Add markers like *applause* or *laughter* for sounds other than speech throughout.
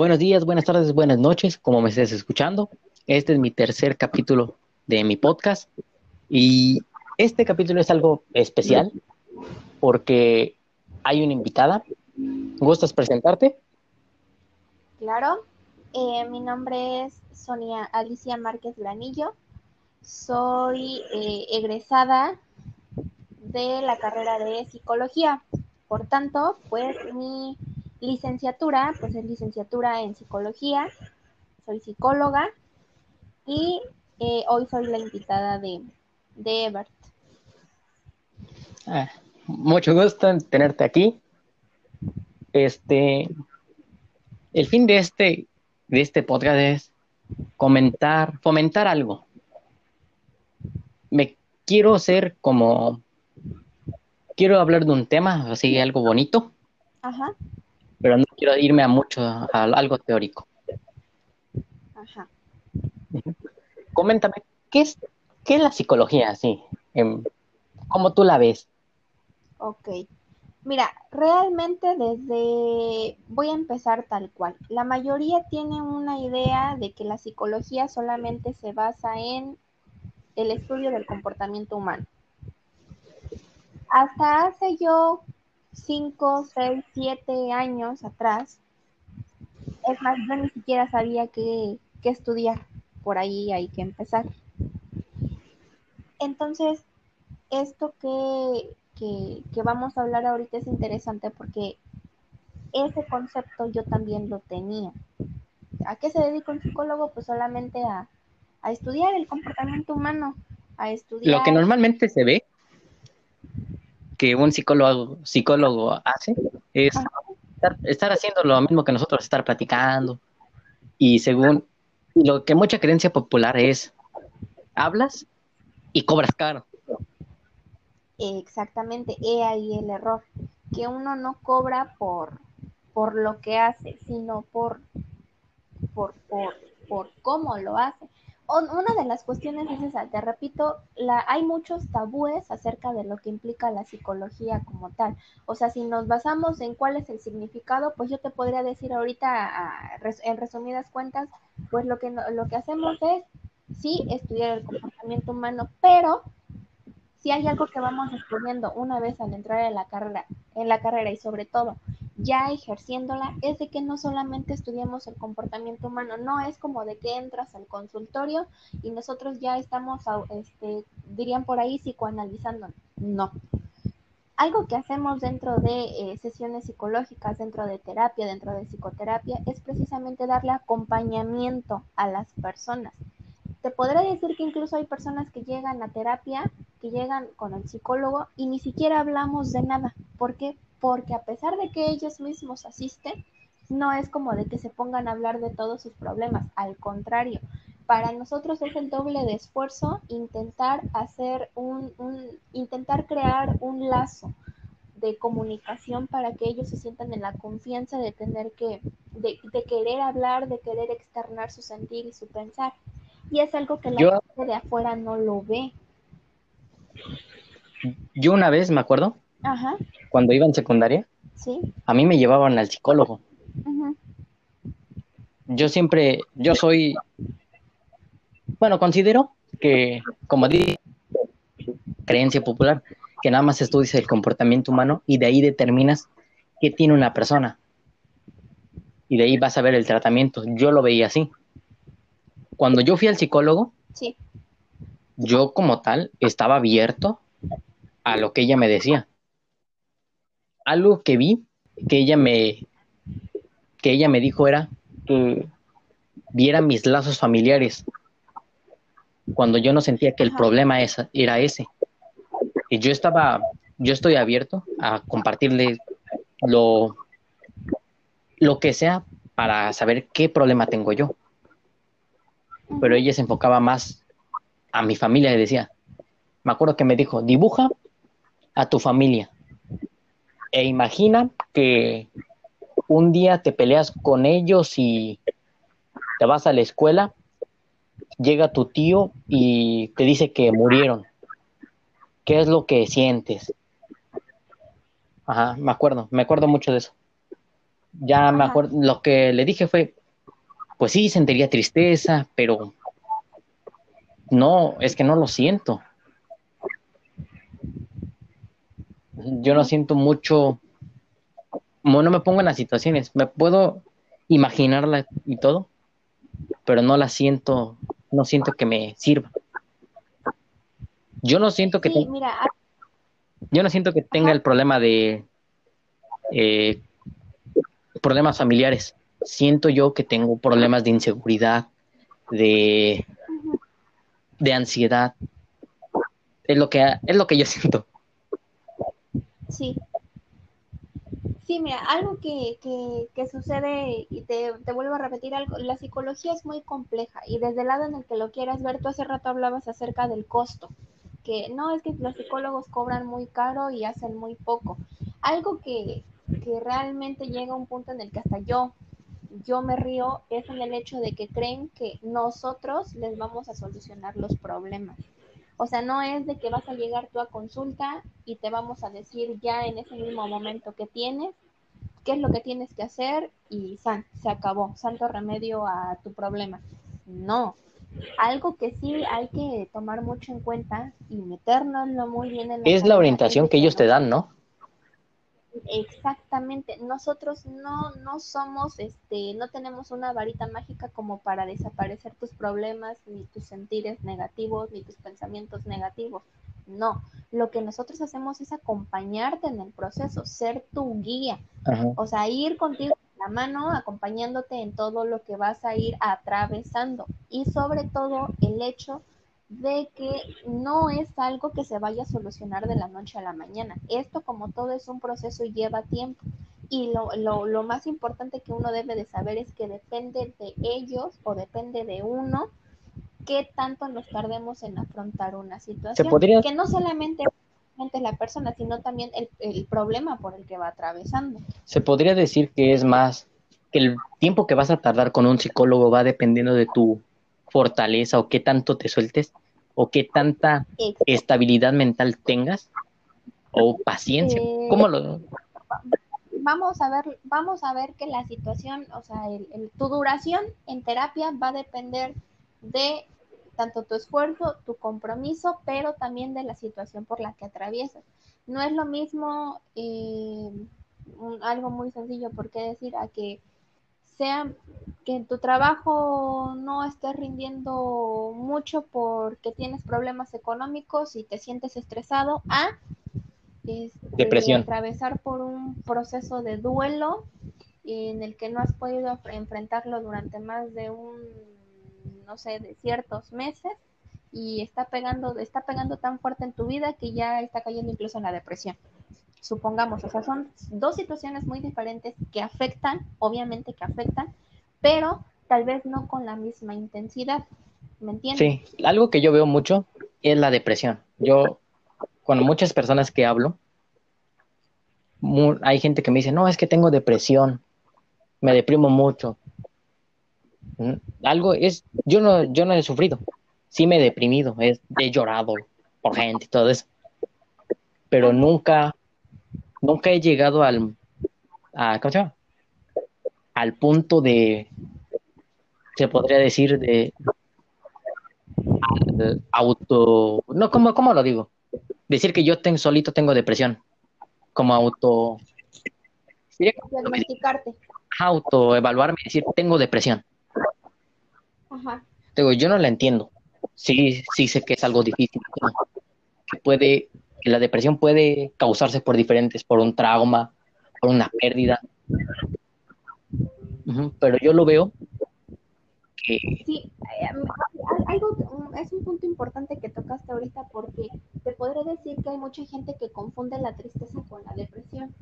Buenos días, buenas tardes, buenas noches, como me estés escuchando. Este es mi tercer capítulo de mi podcast y este capítulo es algo especial porque hay una invitada. ¿Gustas presentarte? Claro, eh, mi nombre es Sonia Alicia Márquez Granillo. Soy eh, egresada de la carrera de psicología. Por tanto, pues mi licenciatura, pues es licenciatura en psicología. Soy psicóloga y eh, hoy soy la invitada de, de Ebert. Ah, mucho gusto en tenerte aquí. Este, el fin de este, de este podcast es comentar, fomentar algo. Me quiero ser como, quiero hablar de un tema, así algo bonito. Ajá. Pero no quiero irme a mucho, a algo teórico. Ajá. Coméntame, ¿qué es, qué es la psicología, así? ¿Cómo tú la ves? Ok. Mira, realmente desde, voy a empezar tal cual. La mayoría tiene una idea de que la psicología solamente se basa en el estudio del comportamiento humano. Hasta hace yo 5, 6, 7 años atrás, es más, yo ni siquiera sabía qué, estudiar. Por ahí hay que empezar. Entonces, esto que, que, vamos a hablar ahorita es interesante porque ese concepto yo también lo tenía. ¿A qué se dedica un psicólogo? Pues solamente a, estudiar el comportamiento humano, a estudiar... Lo que normalmente se ve que un psicólogo, psicólogo hace es estar, haciendo lo mismo que nosotros, estar platicando. Y según lo que mucha creencia popular es, hablas y cobras caro. Exactamente, he ahí el error, que uno no cobra por, por lo que hace, sino por, por, por, por cómo lo hace. Una de las cuestiones es esa, te repito, la, hay muchos tabúes acerca de lo que implica la psicología como tal. O sea, si nos basamos en cuál es el significado, pues yo te podría decir ahorita, en resumidas cuentas, pues lo que, lo que hacemos es, sí, estudiar el comportamiento humano, pero si hay algo que vamos descubriendo una vez al entrar en la carrera, en la carrera y sobre todo ya ejerciéndola, es de que no solamente estudiamos el comportamiento humano, no es como de que entras al consultorio y nosotros ya estamos, este, dirían por ahí, psicoanalizando. No. Algo que hacemos dentro de eh, sesiones psicológicas, dentro de terapia, dentro de psicoterapia, es precisamente darle acompañamiento a las personas te podré decir que incluso hay personas que llegan a terapia, que llegan con el psicólogo y ni siquiera hablamos de nada. ¿Por qué? Porque a pesar de que ellos mismos asisten, no es como de que se pongan a hablar de todos sus problemas. Al contrario, para nosotros es el doble de esfuerzo intentar hacer un, un intentar crear un lazo de comunicación para que ellos se sientan en la confianza de tener que, de, de querer hablar, de querer externar su sentir y su pensar. Y es algo que la gente de afuera no lo ve. Yo una vez me acuerdo, cuando iba en secundaria, a mí me llevaban al psicólogo. Yo siempre, yo soy, bueno, considero que, como dije, creencia popular, que nada más estudias el comportamiento humano y de ahí determinas qué tiene una persona. Y de ahí vas a ver el tratamiento. Yo lo veía así cuando yo fui al psicólogo, yo como tal estaba abierto a lo que ella me decía. Algo que vi que ella me que ella me dijo era que viera mis lazos familiares cuando yo no sentía que el problema era ese. Y yo estaba, yo estoy abierto a compartirle lo, lo que sea para saber qué problema tengo yo. Pero ella se enfocaba más a mi familia y decía, me acuerdo que me dijo, dibuja a tu familia e imagina que un día te peleas con ellos y te vas a la escuela, llega tu tío y te dice que murieron. ¿Qué es lo que sientes? Ajá, me acuerdo, me acuerdo mucho de eso. ya me acuerdo, lo que le dije fue, pues sí, sentiría tristeza, pero no, es que no lo siento. Yo no siento mucho, no me pongo en las situaciones, me puedo imaginarla y todo, pero no la siento, no siento que me sirva. Yo no siento que yo no siento que tenga el problema de eh, problemas familiares. Siento yo que tengo problemas de inseguridad, de, de ansiedad. Es lo que es lo que yo *laughs* siento. Sí. Sí, mira, algo que, que, que sucede, y te, te, vuelvo a repetir algo, la psicología es muy compleja y desde el lado en el que lo quieras ver, tú hace rato hablabas acerca del costo, que no es que los psicólogos cobran muy caro y hacen muy poco. Algo que, que realmente llega a un punto en el que hasta yo, yo me río, es en el hecho de que creen que nosotros les vamos a solucionar los problemas. O sea, no es de que vas a llegar tú a consulta y te vamos a decir ya en ese mismo momento que tienes, qué es lo que tienes que hacer y san, se acabó, santo remedio a tu problema. No, algo que sí hay que tomar mucho en cuenta y metérnoslo muy bien en la Es la orientación que ellos te dan, ¿no? Exactamente, nosotros no, no somos, este, no tenemos una varita mágica como para desaparecer tus problemas, ni tus sentires negativos, ni tus pensamientos negativos. No, lo que nosotros hacemos es acompañarte en el proceso, ser tu guía, o sea, ir contigo la mano, acompañándote en todo lo que vas a ir atravesando. Y sobre todo el hecho de que no es algo que se vaya a solucionar de la noche a la mañana. Esto como todo es un proceso y lleva tiempo. Y lo, lo, lo más importante que uno debe de saber es que depende de ellos o depende de uno qué tanto nos tardemos en afrontar una situación. Que no solamente es la persona, sino también el, el problema por el que va atravesando. Se podría decir que es más que el tiempo que vas a tardar con un psicólogo va dependiendo de tu fortaleza o qué tanto te sueltes o qué tanta estabilidad mental tengas o paciencia. Eh, ¿Cómo lo Vamos a ver, vamos a ver que la situación, o sea, el, tu duración en terapia va a depender de tanto tu esfuerzo, tu compromiso, pero también de la situación por la que atraviesas. No es lo mismo eh, algo muy sencillo, por qué decir, a que sea que en tu trabajo no estés rindiendo mucho porque tienes problemas económicos y te sientes estresado, a este, depresión. Atravesar por un proceso de duelo en el que no has podido enfrentarlo durante más de un, no sé, de ciertos meses y está pegando, está pegando tan fuerte en tu vida que ya está cayendo incluso en la depresión supongamos, o sea, son dos situaciones muy diferentes que afectan, obviamente que afectan, pero tal vez no con la misma intensidad, ¿me entiendes? Sí, algo que yo veo mucho es la depresión. Yo, con muchas personas que hablo, hay gente que me dice, no, es que tengo depresión, me deprimo mucho. Mm, algo es, yo no, yo no he sufrido, sí me he deprimido, he, he llorado por gente y todo eso, pero nunca nunca he llegado al, a, ¿cómo se llama? Al punto de, se podría decir, de auto, no, ¿cómo, ¿cómo lo digo? Decir que yo tengo, solito tengo depresión, como auto... Diagnosticarte. Auto evaluarme y decir, tengo depresión. Ajá. Digo, yo no la entiendo. Sí, sí sé que es algo difícil, que puede la depresión puede causarse por diferentes, por un trauma, por una pérdida. pero yo lo veo que... Sí, eh, algo, es un punto importante que tocaste ahorita porque te podré decir que hay mucha gente que confunde la tristeza con la depresión.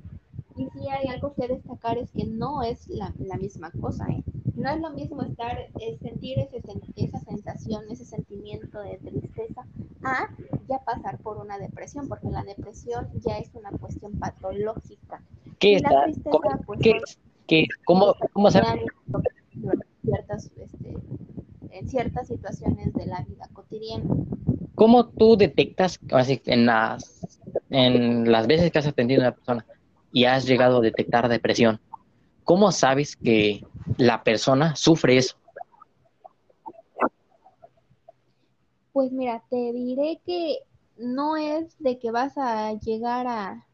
Y sí hay algo que destacar es que no es la, misma cosa, ¿eh? No es lo mismo estar, sentir ese, esa sensación, ese sentimiento de tristeza, a ya pasar por una depresión, porque la depresión ya es una cuestión patológica. ¿Qué es la tristeza, pues, ¿qué, ¿Cómo, cómo se ciertas, este, en ciertas situaciones de la vida cotidiana. ¿Cómo tú detectas, así, en las, en las veces que has atendido a una persona, y has llegado a detectar depresión, ¿cómo sabes que la persona sufre eso? Pues mira, te diré que no es de que vas a llegar a,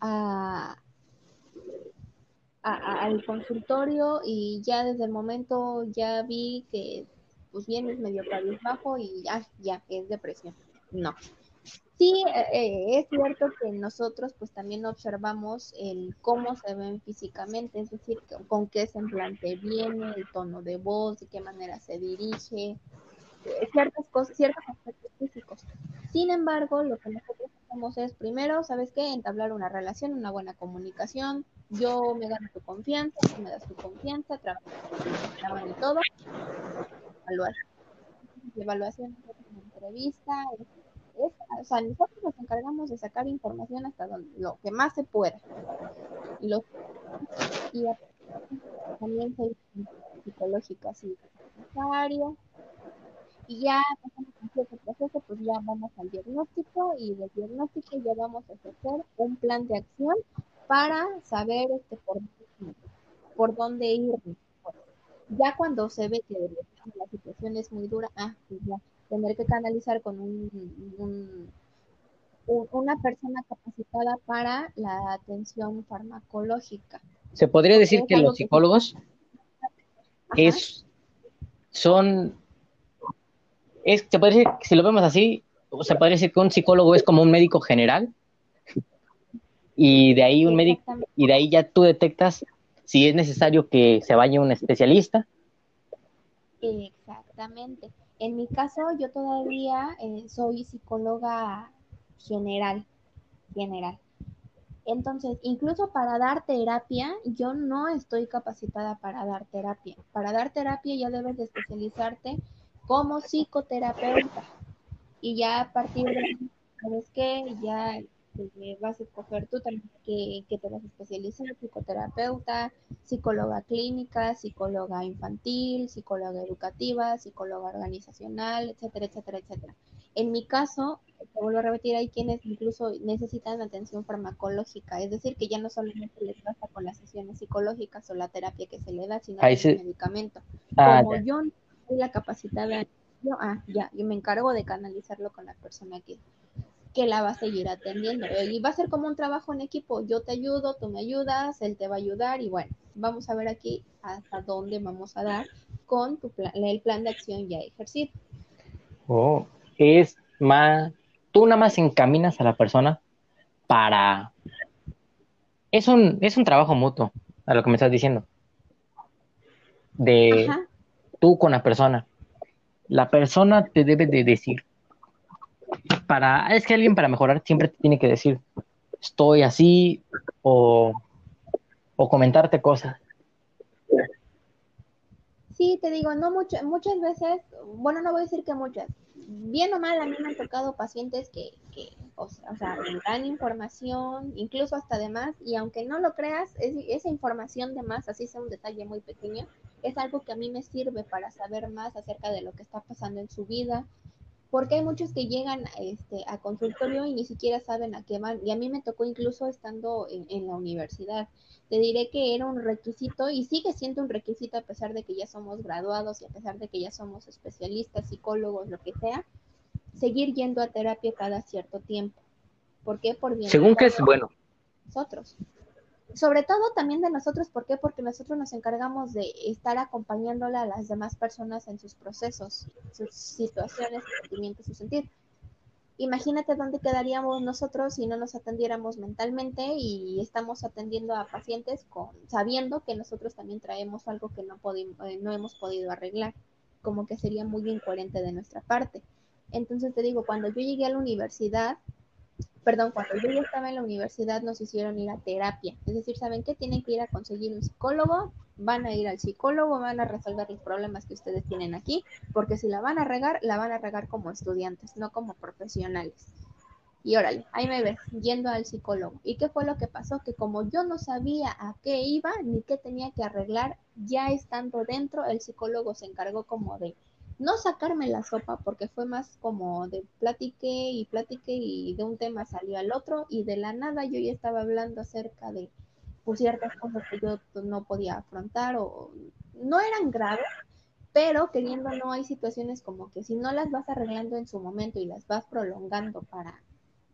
a, al consultorio y ya desde el momento ya vi que pues vienes medio bajo y ya, ya es depresión. No. Sí, eh, eh, es cierto que nosotros pues también observamos el cómo se ven físicamente, es decir, con qué semblante viene, el tono de voz, de qué manera se dirige, eh, ciertas cosas, ciertos aspectos físicos. Sin embargo, lo que nosotros hacemos es primero, ¿sabes qué? Entablar una relación, una buena comunicación. Yo me gano tu confianza, tú me das tu confianza, trabajo y todo. Evaluación. Evaluación, entrevista, o sea, nosotros nos encargamos de sacar información hasta donde, lo que más se pueda. Y, los, y también soy psicológica, así. Y ya ese proceso, pues ya vamos al diagnóstico y del diagnóstico ya vamos a hacer un plan de acción para saber este por, por dónde ir. Ya cuando se ve que la situación es muy dura, ah, pues ya tener que canalizar con un, una persona capacitada para la atención farmacológica. Se podría decir que los psicólogos es, son, es, se puede decir, si lo vemos así, se podría decir que un psicólogo es como un médico general y de ahí un médico y de ahí ya tú detectas si es necesario que se vaya un especialista. Exactamente. En mi caso, yo todavía eh, soy psicóloga general, general. Entonces, incluso para dar terapia, yo no estoy capacitada para dar terapia. Para dar terapia ya debes de especializarte como psicoterapeuta. Y ya a partir de, ¿sabes qué? Ya vas a escoger tú también que, te vas a especializar, psicoterapeuta, psicóloga clínica, psicóloga infantil, psicóloga educativa, psicóloga organizacional, etcétera, etcétera, etcétera. En mi caso, te vuelvo a repetir, hay quienes incluso necesitan atención farmacológica, es decir, que ya no solamente les basta con las sesiones psicológicas o la terapia que se le da, sino el medicamento. Ah, Como yo no soy la capacitada, yo, ah, ya, yo me encargo de canalizarlo con la persona que, que la va a seguir atendiendo. Y va a ser como un trabajo en equipo. Yo te ayudo, tú me ayudas, él te va a ayudar y bueno, vamos a ver aquí hasta dónde vamos a dar con tu plan, el plan de acción ya ejercido. Oh, es más, tú nada más encaminas a la persona para... Es un, es un trabajo mutuo, a lo que me estás diciendo. De tú con la persona. La persona te debe de decir para, es que alguien para mejorar siempre te tiene que decir, estoy así, o, o comentarte cosas. Sí, te digo, no mucho, muchas veces, bueno, no voy a decir que muchas, bien o mal a mí me han tocado pacientes que, que o, sea, dan información, incluso hasta de más, y aunque no lo creas, esa información de más, así sea un detalle muy pequeño, es algo que a mí me sirve para saber más acerca de lo que está pasando en su vida, porque hay muchos que llegan este, a consultorio y ni siquiera saben a qué van. Y a mí me tocó incluso estando en, la universidad. Te diré que era un requisito y sigue siendo un requisito a pesar de que ya somos graduados y a pesar de que ya somos especialistas, psicólogos, lo que sea, seguir yendo a terapia cada cierto tiempo. ¿Por qué? Por bien. Según que es bueno. Nosotros sobre todo también de nosotros, ¿por qué? Porque nosotros nos encargamos de estar acompañándola a las demás personas en sus procesos, sus situaciones, sus sentimientos, su sentir. Imagínate dónde quedaríamos nosotros si no nos atendiéramos mentalmente y estamos atendiendo a pacientes con, sabiendo que nosotros también traemos algo que no, eh, no hemos podido arreglar, como que sería muy incoherente de nuestra parte. Entonces te digo, cuando yo llegué a la universidad, perdón, cuando yo ya estaba en la universidad nos hicieron ir a terapia. Es decir, ¿saben qué? Tienen que ir a conseguir un psicólogo, van a ir al psicólogo, van a resolver los problemas que ustedes tienen aquí, porque si la van a regar, la van a regar como estudiantes, no como profesionales. Y órale, ahí me ves, yendo al psicólogo. ¿Y qué fue lo que pasó? Que como yo no sabía a qué iba ni qué tenía que arreglar, ya estando dentro, el psicólogo se encargó como de no sacarme la sopa porque fue más como de platique y platique y de un tema salió al otro y de la nada yo ya estaba hablando acerca de pues, ciertas cosas que yo no podía afrontar o no eran graves, pero queriendo no hay situaciones como que si no las vas arreglando en su momento y las vas prolongando para,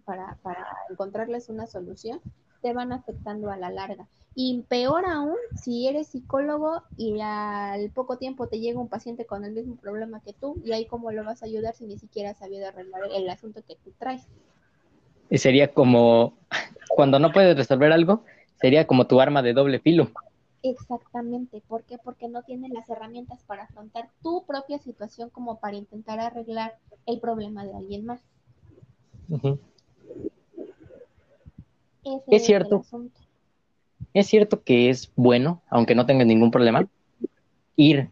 para, para encontrarles una solución, te van afectando a la larga. Y peor aún, si eres psicólogo y al poco tiempo te llega un paciente con el mismo problema que tú, y ahí cómo lo vas a ayudar si ni siquiera has sabido arreglar el asunto que tú traes. Y sería como, *laughs* cuando no puedes resolver algo, sería como tu arma de doble filo. Exactamente. ¿Por qué? Porque no tienes las herramientas para afrontar tu propia situación como para intentar arreglar el problema de alguien más. Es cierto. Es cierto que es bueno, aunque no tengas ningún problema, ir,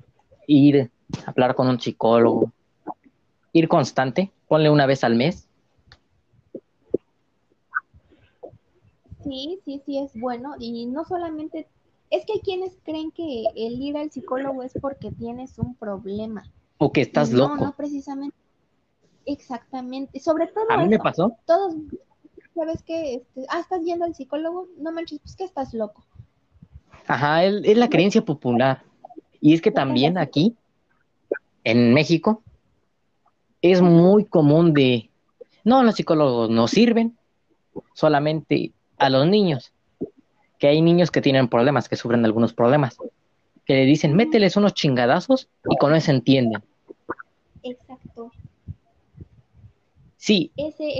ir, hablar con un psicólogo, ir constante, ponle una vez al mes. Sí, sí, sí es bueno y no solamente es que hay quienes creen que el ir al psicólogo es porque tienes un problema. O que estás loco. No, no precisamente. Exactamente. Sobre todo. A mí me pasó. Todos, ¿sabes qué? Este, ah, estás yendo al psicólogo. No manches, pues que estás loco. Ajá, es, la creencia popular. Y es que también aquí, en México, es muy común de. No, los psicólogos no sirven, solamente a los niños que hay niños que tienen problemas, que sufren algunos problemas, que le dicen, mételes unos chingadazos y con eso entienden. Exacto. Sí. Ese,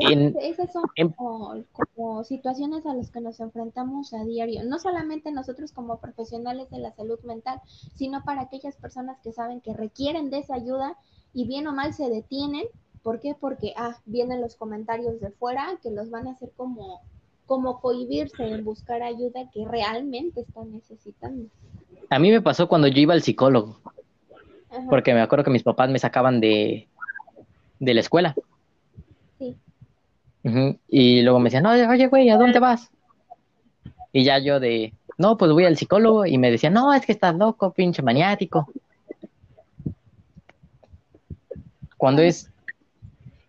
esas son como, situaciones a las que nos enfrentamos a diario, no solamente nosotros como profesionales de la salud mental, sino para aquellas personas que saben que requieren de esa ayuda y bien o mal se detienen. ¿Por qué? Porque ah, vienen los comentarios de fuera que los van a hacer como como cohibirse en buscar ayuda que realmente están necesitando. A mí me pasó cuando yo iba al psicólogo, porque me acuerdo que mis papás me sacaban de, de la escuela. Y luego me decían, no, oye, güey, ¿a dónde vas? Y ya yo de, no, pues voy al psicólogo y me decían, no, es que estás loco, pinche maniático. Cuando es,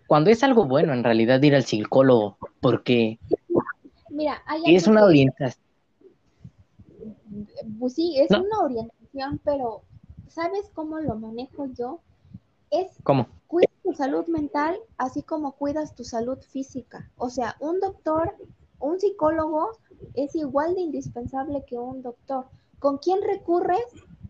cuando es algo bueno en realidad ir al psicólogo, porque Mira, es una orientación. Pues sí, es una orientación, pero ¿sabes cómo lo manejo yo? Es ¿Cómo? Tu salud mental así como cuidas tu salud física. O sea, un doctor, un psicólogo es igual de indispensable que un doctor. ¿Con quién recurres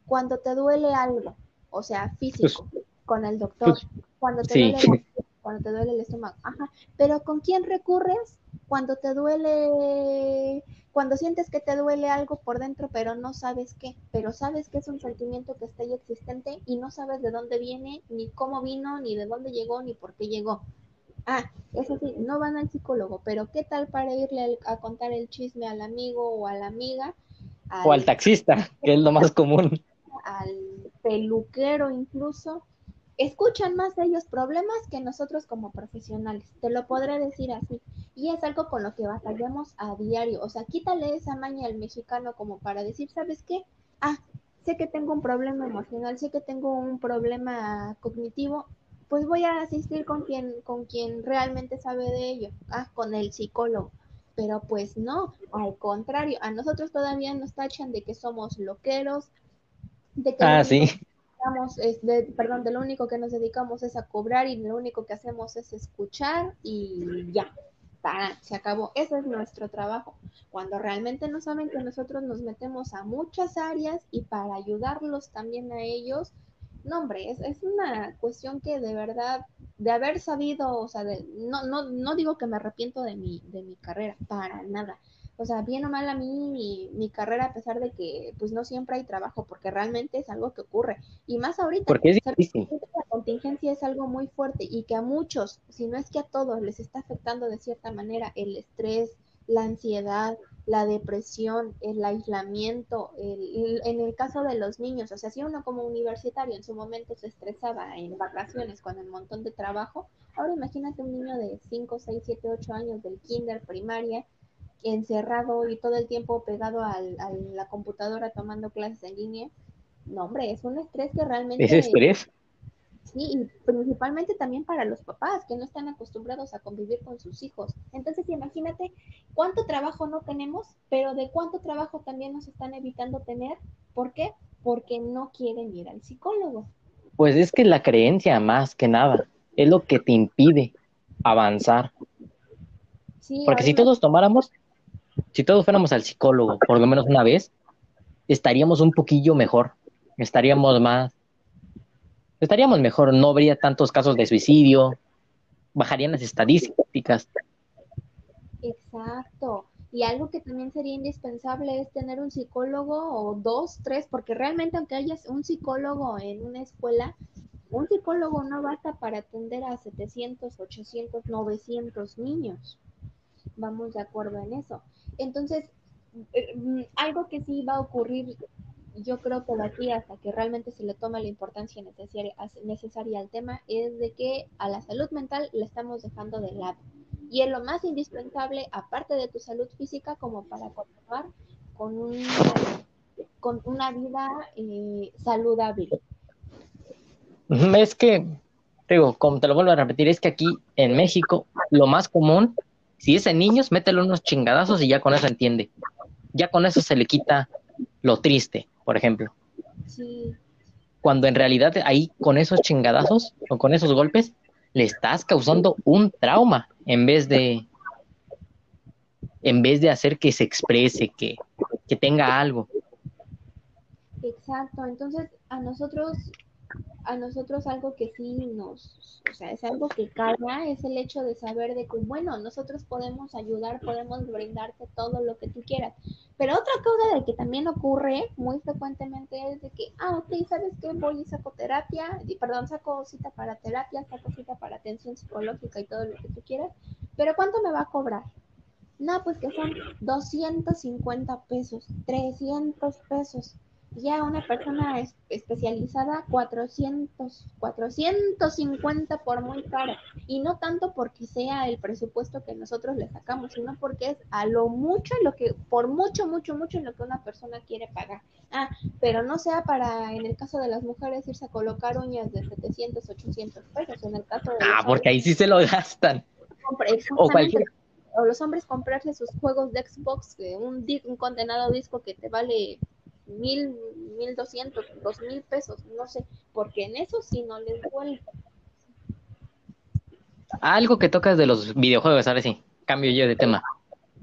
cuando te duele algo? O sea, físico, pues, con el doctor. Pues, cuando te duele cuando te duele el estómago. Ajá. Pero ¿con quién recurres cuando te duele, cuando sientes que te duele algo por dentro, pero no sabes qué, pero sabes que es un sentimiento que está ahí existente y no sabes de dónde viene, ni cómo vino, ni de dónde llegó, ni por qué llegó. Ah, eso sí, no van al psicólogo, pero ¿qué tal para irle a contar el chisme al amigo o a la amiga? o al taxista, que es lo más común. *laughs* Al peluquero incluso escuchan más de ellos problemas que nosotros como profesionales, te lo podré decir así. Y es algo con lo que batallamos a diario. O sea, quítale esa maña al mexicano como para decir, ¿sabes qué? Ah, sé que tengo un problema emocional, sé que tengo un problema cognitivo, pues voy a asistir con quien, con quien realmente sabe de ello, ah, con el psicólogo. Pero pues no, al contrario, a nosotros todavía nos tachan de que somos loqueros, de que ah, sí es de, perdón, de lo único que nos dedicamos es a cobrar y lo único que hacemos es escuchar y ya, se acabó. Ese es nuestro trabajo. Cuando realmente no saben que nosotros nos metemos a muchas áreas y para ayudarlos también a ellos, no, hombre, es, es una cuestión que de verdad, de haber sabido, o sea, de, no, no, no digo que me arrepiento de mi, de mi carrera, para nada o sea, bien o mal a mí mi, carrera, a pesar de que pues no siempre hay trabajo, porque realmente es algo que ocurre. Y más ahorita, porque es la contingencia es algo muy fuerte y que a muchos, si no es que a todos, les está afectando de cierta manera el estrés, la ansiedad, la depresión, el aislamiento, el, en el caso de los niños, o sea, si uno como universitario en su momento se estresaba en vacaciones con el montón de trabajo, ahora imagínate un niño de 5, 6, 7, 8 años del kinder, primaria, encerrado y todo el tiempo pegado al, a la computadora tomando clases en línea. No, hombre, es un estrés que realmente... ¿Es estrés? Sí, y principalmente también para los papás que no están acostumbrados a convivir con sus hijos. Entonces, imagínate cuánto trabajo no tenemos, pero de cuánto trabajo también nos están evitando tener. ¿Por qué? Porque no quieren ir al psicólogo. Pues es que la creencia, más que nada, es lo que te impide avanzar. Porque si todos tomáramos, si todos fuéramos al psicólogo por lo menos una vez, estaríamos un poquillo mejor, estaríamos más, estaríamos mejor, no habría tantos casos de suicidio, bajarían las estadísticas. Exacto. Y algo que también sería indispensable es tener un psicólogo o dos, tres, porque realmente aunque haya un psicólogo en una escuela, un psicólogo no basta para atender a 700, 800, 900 niños. Vamos de acuerdo en eso. Entonces, eh, mm, algo que sí va a ocurrir, yo creo de aquí hasta que realmente se le tome la importancia necesaria, necesaria al tema, es de que a la salud mental le estamos dejando de lado. Y es lo más indispensable, aparte de tu salud física, como para continuar con, un, con una vida eh, saludable. Es que, digo, como te lo vuelvo a repetir, es que aquí en México lo más común, si es en niños, métele unos chingadazos y ya con eso entiende. Ya con eso se le quita lo triste, por ejemplo. Sí. Cuando en realidad ahí con esos chingadazos o con esos golpes le estás causando un trauma en vez de en vez de hacer que se exprese, que, que tenga algo. Exacto, entonces a nosotros a nosotros algo que sí nos, o sea, es algo que calma, es el hecho de saber de que, bueno, nosotros podemos ayudar, podemos brindarte todo lo que tú quieras. Pero otra cosa de que también ocurre muy frecuentemente es de que, ah, ok, ¿sabes qué? Voy y saco terapia, y, perdón, saco cita para terapia, saco cita para atención psicológica y todo lo que tú quieras, pero ¿cuánto me va a cobrar? No, pues que son 250 pesos, 300 pesos ya una persona especializada 400, 450 por muy cara. Y no tanto porque sea el presupuesto que nosotros le sacamos, sino porque es a lo mucho, lo que, por mucho, mucho, mucho en lo que una persona quiere pagar. Ah, pero no sea para, en el caso de las mujeres, irse a colocar uñas de 700, 800 pesos. En el caso de. Ah, porque ahí sí se lo gastan. O cualquier o los hombres comprarse sus juegos de Xbox, un, un condenado disco que te vale mil, mil doscientos, dos mil pesos, no sé, porque en eso sí no les duele. Algo que tocas de los videojuegos, ahora sí, cambio yo de tema.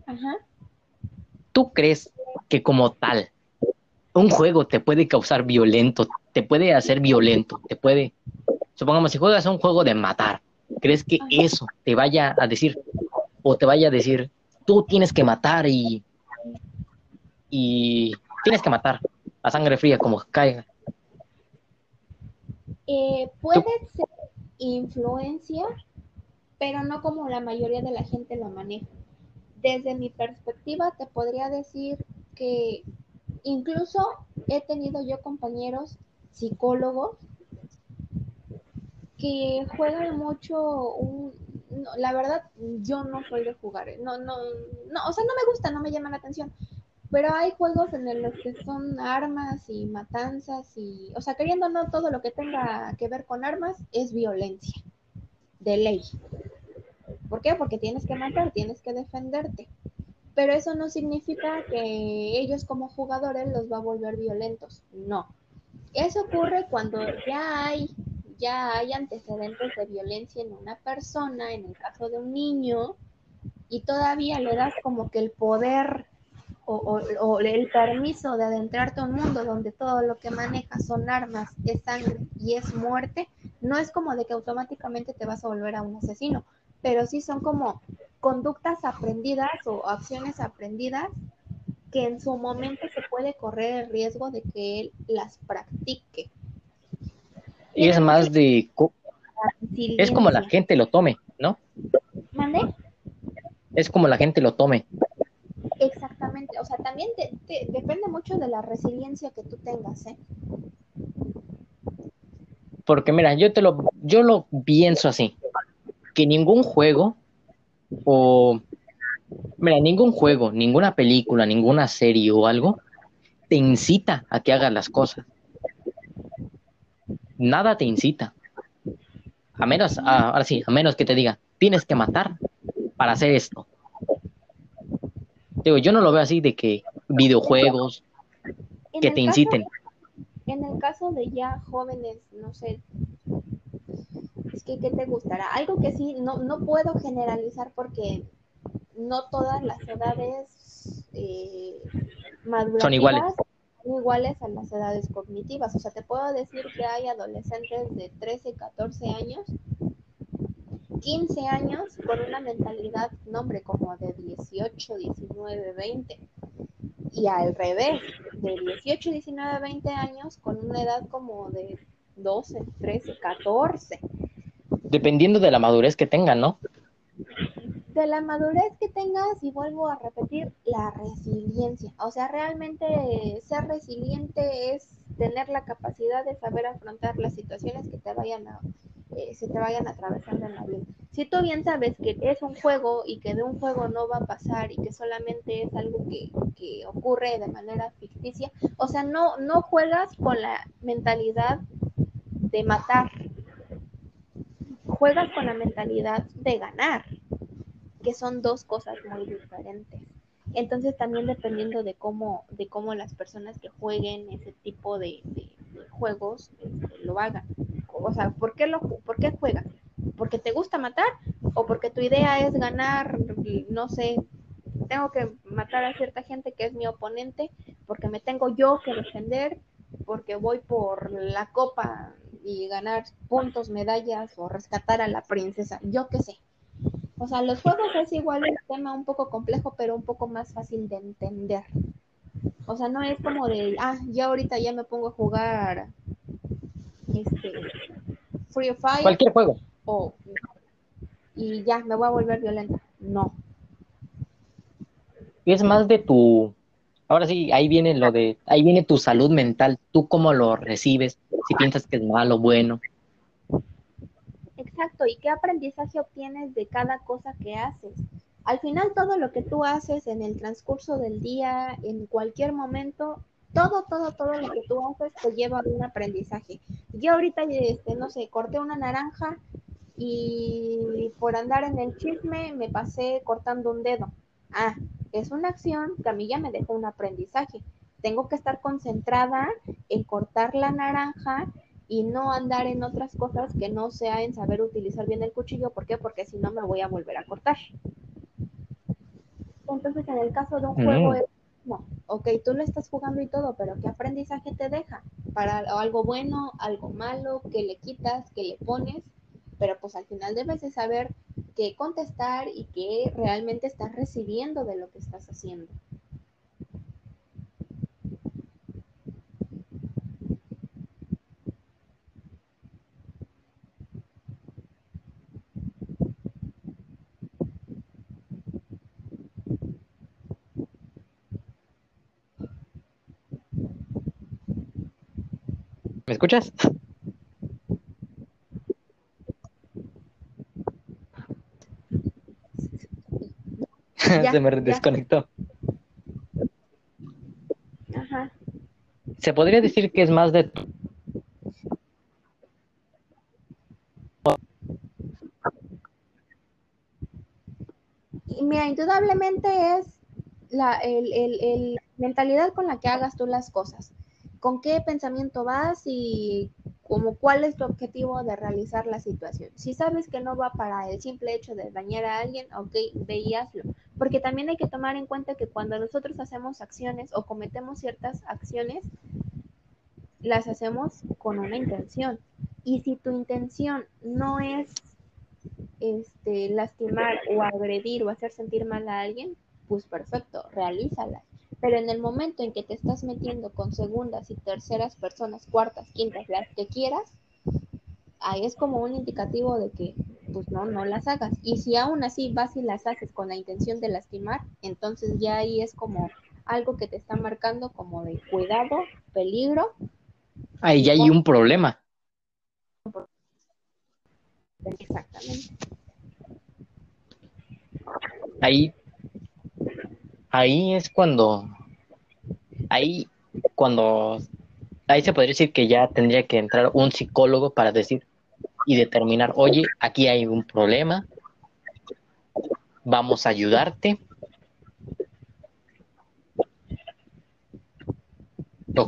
Ajá. ¿Tú crees que como tal un juego te puede causar violento, te puede hacer violento, te puede, supongamos, si juegas un juego de matar, ¿crees que eso te vaya a decir o te vaya a decir, tú tienes que matar y, y tienes que matar a sangre fría como caiga. Eh, puede ser influencia, pero no como la mayoría de la gente lo maneja. Desde mi perspectiva, te podría decir que incluso he tenido yo compañeros psicólogos que juegan mucho un, la verdad yo no soy de jugar, no, no, no, o sea, no me gusta, no me llama la atención, pero hay juegos en los que son armas y matanzas y, o sea, queriendo no todo lo que tenga que ver con armas es violencia, de ley. ¿Por qué? Porque tienes que matar, tienes que defenderte. Pero eso no significa que ellos como jugadores los va a volver violentos. No. Eso ocurre cuando ya hay, ya hay antecedentes de violencia en una persona, en el caso de un niño, y todavía le das como que el poder o, el permiso de adentrarte a un mundo donde todo lo que manejas son armas, es sangre y es muerte, no es como de que automáticamente te vas a volver a un asesino, pero sí son como conductas aprendidas o acciones aprendidas que en su momento se puede correr el riesgo de que él las practique. Y es más de... Es como la gente lo tome, ¿no? ¿Mande? Es como la gente lo tome. Exactamente, o sea, también depende mucho de la resiliencia que tú tengas, ¿eh? Porque mira, yo te lo, yo lo pienso así, que ningún juego o, mira, ningún juego, ninguna película, ninguna serie o algo te incita a que hagas las cosas. Nada te incita. A menos, ahora sí, a menos que te diga, tienes que matar para hacer esto. Digo, yo no lo veo así de que videojuegos que te inciten. En el caso de ya jóvenes, no sé, es que ¿qué te gustará? Algo que sí, no, no puedo generalizar porque no todas las edades eh, son iguales. Son iguales a las edades cognitivas. O sea, te puedo decir que hay adolescentes de 13, 14 años 15 años con una mentalidad, nombre, como de 18, 19, 20. Y al revés, de 18, 19, 20 años con una edad como de 12, 13, 14. Dependiendo de la madurez que tengan, ¿no? De la madurez que tengas, y vuelvo a repetir, la resiliencia. O sea, realmente ser resiliente es tener la capacidad de saber afrontar las situaciones que te vayan a, eh, se te vayan atravesando en la vida. Si tú bien sabes que es un juego y que de un juego no va a pasar y que solamente es algo que, que ocurre de manera ficticia, o sea, no, no juegas con la mentalidad de matar, juegas con la mentalidad de ganar, que son dos cosas muy diferentes. Entonces también dependiendo de cómo, de cómo las personas que jueguen ese tipo de, juegos este, lo hagan. O sea, ¿por qué, lo, ¿por qué juegas? ¿Porque te gusta matar? ¿O porque tu idea es ganar, no sé, tengo que matar a cierta gente que es mi oponente, porque me tengo yo que defender, porque voy por la copa y ganar puntos, medallas o rescatar a la princesa, yo qué sé. O sea, los juegos es igual un tema un poco complejo, pero un poco más fácil de entender. O sea, no es como de, ah, ya ahorita ya me pongo a jugar este, Free Fire. Cualquier juego. O, y ya, me voy a volver violenta. No. Es más de tu, ahora sí, ahí viene lo de, ahí viene tu salud mental, tú cómo lo recibes, si piensas que es malo, bueno. Exacto, y qué aprendizaje obtienes de cada cosa que haces. Al final todo lo que tú haces en el transcurso del día, en cualquier momento, todo, todo, todo lo que tú haces te lleva a un aprendizaje. Yo ahorita, este, no sé, corté una naranja y por andar en el chisme me pasé cortando un dedo. Ah, es una acción que a mí ya me dejó un aprendizaje. Tengo que estar concentrada en cortar la naranja y no andar en otras cosas que no sea en saber utilizar bien el cuchillo. ¿Por qué? Porque si no me voy a volver a cortar. Entonces, en el caso de un juego, mm. es, ok, tú lo estás jugando y todo, pero ¿qué aprendizaje te deja? Para algo bueno, algo malo, que le quitas, que le pones, pero pues al final debes de saber qué contestar y qué realmente estás recibiendo de lo que estás haciendo. ¿Me escuchas? *laughs* Se me desconectó. Ajá. Se podría decir que es más de Mira, indudablemente es la el, el, el mentalidad con la que hagas tú las cosas con qué pensamiento vas y como cuál es tu objetivo de realizar la situación. Si sabes que no va para el simple hecho de dañar a alguien, ok, ve. Porque también hay que tomar en cuenta que cuando nosotros hacemos acciones o cometemos ciertas acciones, las hacemos con una intención. Y si tu intención no es este, lastimar o agredir o hacer sentir mal a alguien, pues perfecto, realízala. Pero en el momento en que te estás metiendo con segundas y terceras personas, cuartas, quintas, las que quieras, ahí es como un indicativo de que pues no, no las hagas. Y si aún así vas y las haces con la intención de lastimar, entonces ya ahí es como algo que te está marcando como de cuidado, peligro. Ahí ya hay un problema. Exactamente. Ahí ahí es cuando, ahí cuando, ahí se podría decir que ya tendría que entrar un psicólogo para decir, y determinar, oye, aquí hay un problema, vamos a ayudarte.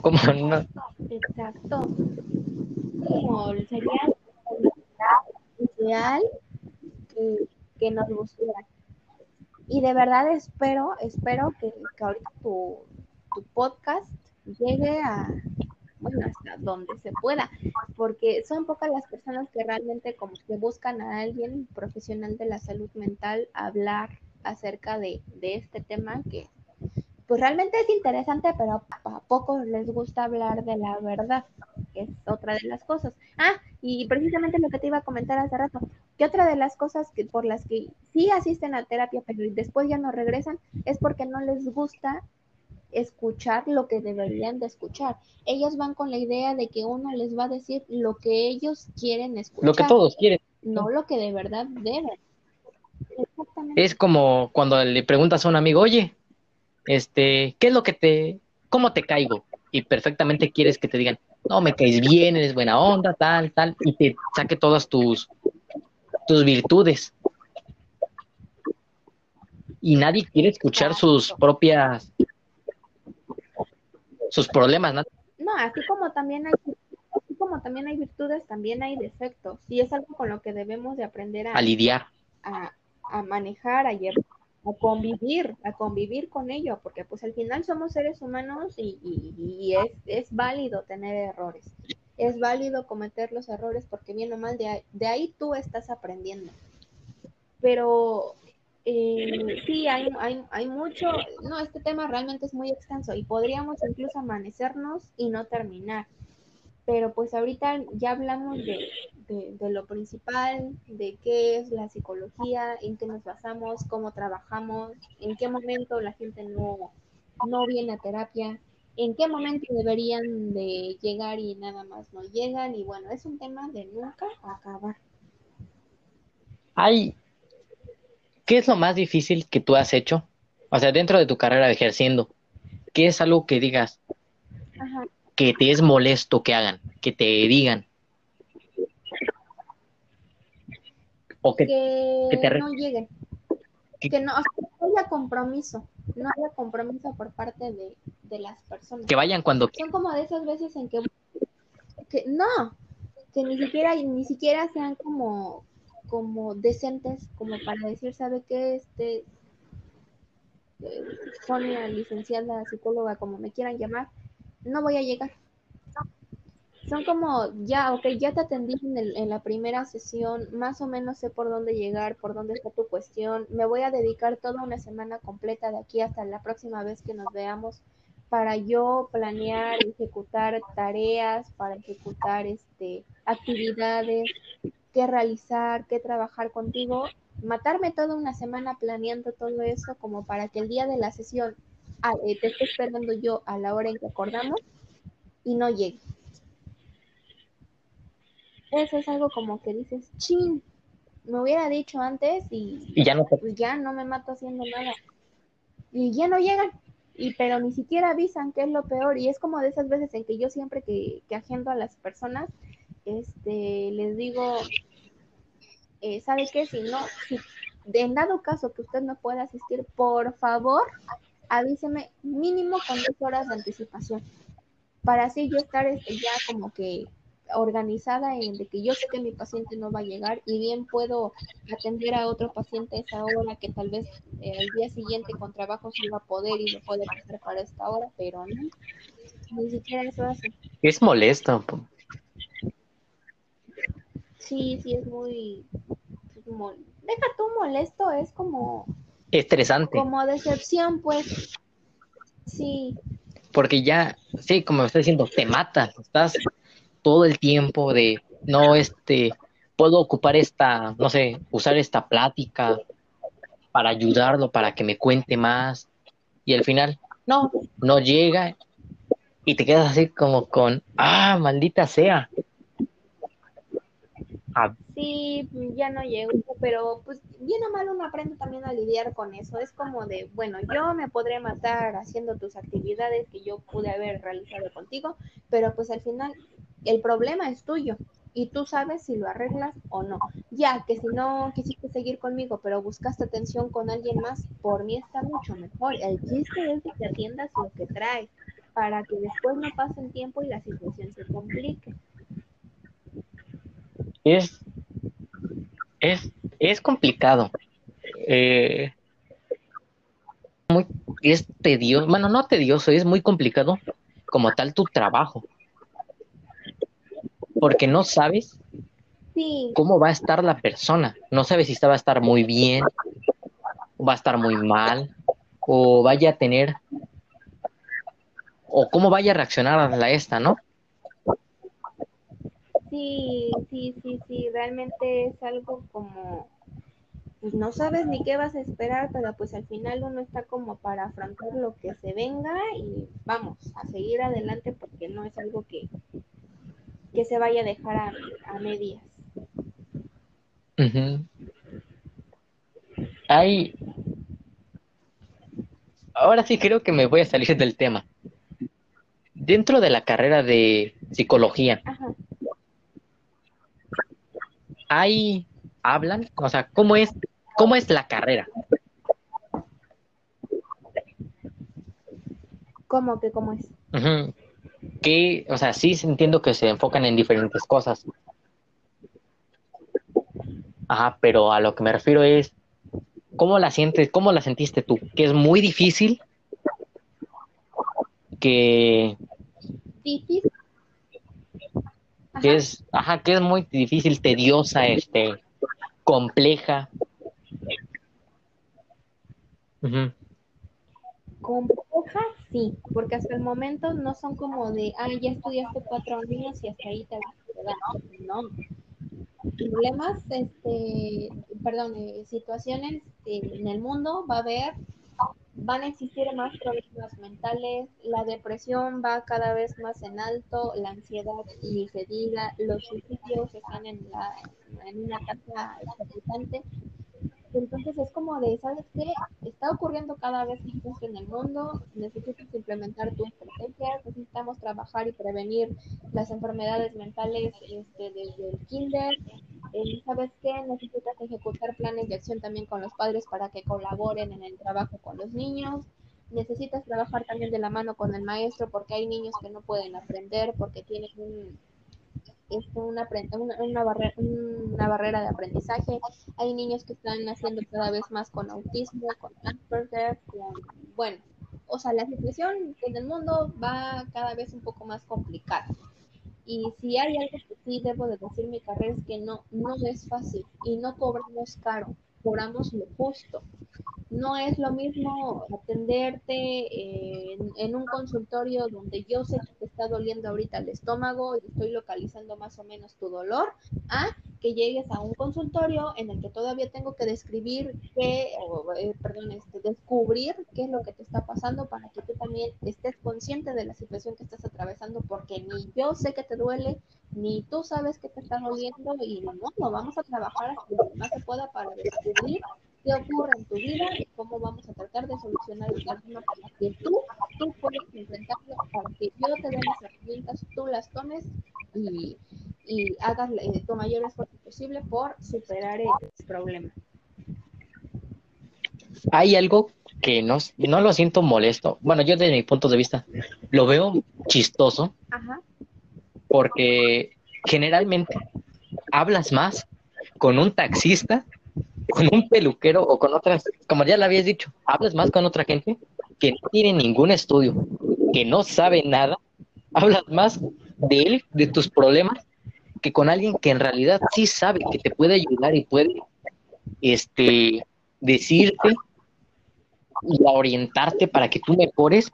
Como no. Exacto. Como sería ideal que, que nos gustaría. Y de verdad espero, espero que, ahorita tu, podcast llegue a, bueno, hasta donde se pueda, porque son pocas las personas que realmente como que buscan a alguien profesional de la salud mental hablar acerca de, este tema que pues realmente es interesante, pero a pocos les gusta hablar de la verdad, es otra de las cosas. Ah, y precisamente lo que te iba a comentar hace rato, que otra de las cosas que por las que sí asisten a terapia, pero después ya no regresan, es porque no les gusta escuchar lo que deberían de escuchar. Ellos van con la idea de que uno les va a decir lo que ellos quieren escuchar. Lo que todos quieren. No lo que de verdad deben. Es como cuando le preguntas a un amigo, oye, este, ¿qué es lo que te, cómo te caigo? Y perfectamente quieres que te digan, no, me caes bien, eres buena onda, tal, tal, y te saque todas tus, tus virtudes. Y nadie quiere escuchar sus propias sus problemas, ¿no? No, así como también hay así como también hay virtudes, también hay defectos. Y es algo con lo que debemos de aprender a, a lidiar, a, a manejar, a, llevar, a convivir, a convivir con ello, porque pues al final somos seres humanos y, y, y es, es, válido tener errores. Es válido cometer los errores porque bien o mal de ahí, de ahí tú estás aprendiendo. Pero eh, sí, hay, hay, hay mucho, no, este tema realmente es muy extenso y podríamos incluso amanecernos y no terminar. Pero pues ahorita ya hablamos de, de, de, lo principal, de qué es la psicología, en qué nos basamos, cómo trabajamos, en qué momento la gente no, no viene a terapia, en qué momento deberían de llegar y nada más no llegan. Y bueno, es un tema de nunca acabar. Hay, ¿qué es lo más difícil que tú has hecho? O sea, dentro de tu carrera ejerciendo, ¿qué es algo que digas Ajá. que te es molesto que hagan, que te digan? O que, que, que te no lleguen. Que, que no, o sea, no haya compromiso, no haya compromiso por parte de, de, las personas. Que vayan cuando Son como de esas veces en que, que no, que ni siquiera, ni siquiera sean como, como decentes como para decir, ¿sabe qué? Este, eh, Sonia, licenciada, psicóloga, como me quieran llamar, no voy a llegar. Son como, ya, ok, ya te atendí en, el, en, la primera sesión, más o menos sé por dónde llegar, por dónde está tu cuestión, me voy a dedicar toda una semana completa de aquí hasta la próxima vez que nos veamos para yo planear, ejecutar tareas, para ejecutar este actividades, qué realizar, qué trabajar contigo, matarme toda una semana planeando todo eso como para que el día de la sesión ah, eh, te esté esperando yo a la hora en que acordamos y no llegue. Eso es algo como que dices, chin, me hubiera dicho antes y, y ya, no pues ya no me mato haciendo nada. Y ya no llegan, y pero ni siquiera avisan, que es lo peor. Y es como de esas veces en que yo siempre que, que agendo a las personas, este, les digo, eh, ¿sabe qué? Si no, si en dado caso que usted no pueda asistir, por favor, avíseme mínimo con dos horas de anticipación, para así yo estar este, ya como que organizada en de que yo sé que mi paciente no va a llegar y bien puedo atender a otro paciente a esa hora que tal vez eh, el día siguiente con trabajo se va a poder y lo puede pasar para esta hora, pero no, ni siquiera eso hace. Es molesto. Sí, sí, es muy, deja tú molesto, es como... Estresante. Como decepción, pues. Sí. Porque ya, sí, como me está diciendo, te matas, estás todo el tiempo de, no, este, puedo ocupar esta, no sé, usar esta plática para ayudarlo, para que me cuente más. Y al final, no, no llega y te quedas así como con, ah, maldita sea. Ah. Sí, ya no llego, pero pues bien o mal uno aprende también a lidiar con eso. Es como de, bueno, yo me podré matar haciendo tus actividades que yo pude haber realizado contigo, pero pues al final el problema es tuyo y tú sabes si lo arreglas o no. Ya que si no quisiste seguir conmigo, pero buscaste atención con alguien más, por mí está mucho mejor. El chiste es que atiendas lo que traes para que después no pase el tiempo y la situación se complique. Es, es, es complicado. Eh, muy, es tedioso, bueno, no tedioso, es muy complicado como tal tu trabajo porque no sabes cómo va a estar la persona. No sabes si va a estar muy bien, va a estar muy mal, o vaya a tener, o cómo vaya a reaccionar a la esta, ¿no? Sí, sí, sí, sí, realmente es algo como, pues no sabes ni qué vas a esperar, pero pues al final uno está como para afrontar lo que se venga y vamos a seguir adelante porque no es algo que, que se vaya a dejar a, medias. Hay. Ahora sí creo que me voy a salir del tema. Dentro de la carrera de psicología, hay hablan, o sea, ¿cómo es cómo es la carrera? ¿Cómo que cómo es? Que, o sea, sí entiendo que se enfocan en diferentes cosas. Ajá, pero a lo que me refiero es, ¿cómo la sientes, cómo la sentiste tú? Que es muy difícil, que... Difícil. Que es, ajá, que es muy difícil, tediosa, este, compleja. Compleja, sí, porque hasta el momento no son como de, ah, ya estudiaste cuatro años y hasta ahí te vas quedar. No. Problemas, este, perdón, eh, situaciones en el mundo va a haber, van a existir más problemas mentales, la depresión va cada vez más en alto, la ansiedad ni se diga, los suicidios están en, la, en una tasa exorbitante entonces es como de, ¿sabes qué? Está ocurriendo cada vez más en el mundo, necesitas implementar tu estrategia, necesitamos trabajar y prevenir las enfermedades mentales este, desde el kinder. Eh, ¿Sabes qué? Necesitas ejecutar planes de acción también con los padres para que colaboren en el trabajo con los niños. Necesitas trabajar también de la mano con el maestro porque hay niños que no pueden aprender porque tienen un es una, una, barrera, una barrera de aprendizaje. Hay niños que están naciendo cada vez más con autismo, con Asperger, bueno, o sea, la situación en el mundo va cada vez un poco más complicada. Y si hay algo que sí debo de decir mi carrera es que no, no es fácil y no cobramos caro, cobramos lo justo. No es lo mismo atenderte en, un consultorio donde yo sé que te está doliendo ahorita el estómago y estoy localizando más o menos tu dolor, a que llegues a un consultorio en el que todavía tengo que describir qué, eh, perdón, este, descubrir qué es lo que te está pasando para que tú también estés consciente de la situación que estás atravesando, porque ni yo sé que te duele, ni tú sabes que te está doliendo y no, no vamos a trabajar hasta lo más se pueda para descubrir qué ocurre en tu vida y cómo vamos a tratar de solucionar el problema para que tú, tú puedas enfrentarlo, para que yo te dé las herramientas, tú las tomes y, y hagas eh, tu mayor esfuerzo posible por superar el problema. Hay algo que no, no lo siento molesto. Bueno, yo desde mi punto de vista lo veo chistoso. Porque generalmente hablas más con un taxista con un peluquero o con otras, como ya le habías dicho, hablas más con otra gente que no tiene ningún estudio, que no sabe nada, hablas más de él, de tus problemas, que con alguien que en realidad sí sabe que te puede ayudar y puede este decirte y orientarte para que tú mejores.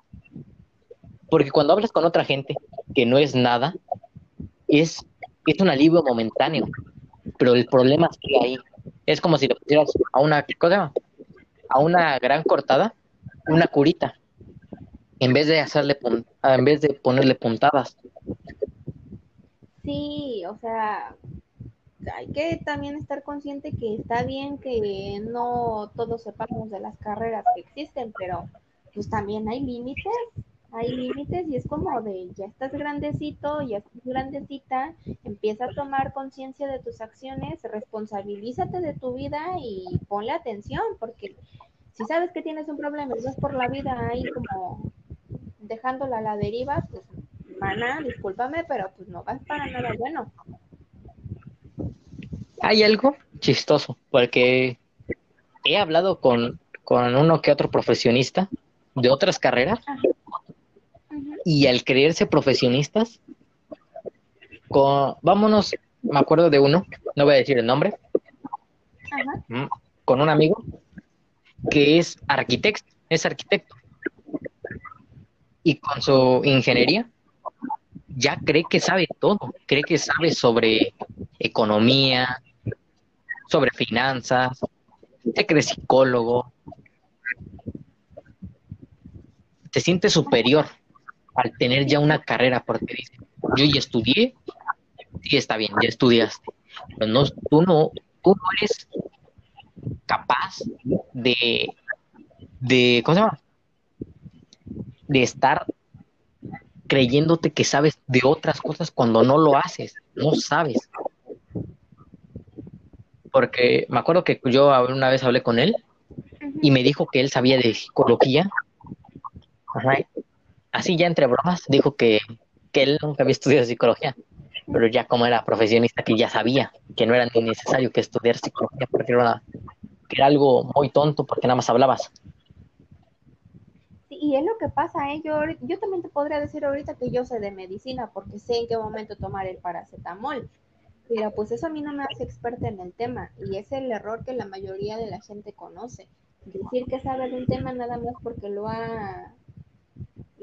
Porque cuando hablas con otra gente que no es nada, es, es un alivio momentáneo. Pero el problema que ahí es como si le pusieras a una, cosa, a una gran cortada, una curita, en vez de hacerle, en vez de ponerle puntadas. Sí, o sea, hay que también estar consciente que está bien que no todos sepamos de las carreras que existen, pero pues también hay límites, hay límites y es como de ya estás grandecito, ya estás grandecita, empieza a tomar conciencia de tus acciones, responsabilízate de tu vida y ponle atención, porque si sabes que tienes un problema y vas por la vida ahí como dejándola a la deriva, pues mana, discúlpame, pero pues no vas para nada bueno. Hay algo chistoso, porque he hablado con, con uno que otro profesionista de otras carreras y al creerse profesionistas, con, vámonos, me acuerdo de uno, no voy a decir el nombre, mm, con un amigo que es arquitecto, es arquitecto. Y con su ingeniería ya cree que sabe todo, cree que sabe sobre economía, sobre finanzas, se cree psicólogo, se siente superior al tener ya una carrera, porque dice, yo ya estudié, sí está bien, ya estudiaste, pero no, tú no, tú no eres capaz de, de, ¿cómo se llama? De estar creyéndote que sabes de otras cosas cuando no lo haces, no sabes. Porque me acuerdo que yo una vez hablé con él y me dijo que él sabía de psicología. Así ya entre bromas, dijo que, que él nunca había estudiado psicología, pero ya como era profesionista que ya sabía que no era ni necesario que estudiar psicología porque era, que era algo muy tonto porque nada más hablabas y es lo que pasa, ¿eh? Yo, yo también te podría decir ahorita que yo sé de medicina porque sé en qué momento tomar el paracetamol. Pero pues eso a mí no me hace experta en el tema y es el error que la mayoría de la gente conoce. Decir que sabe de un tema nada más porque lo ha,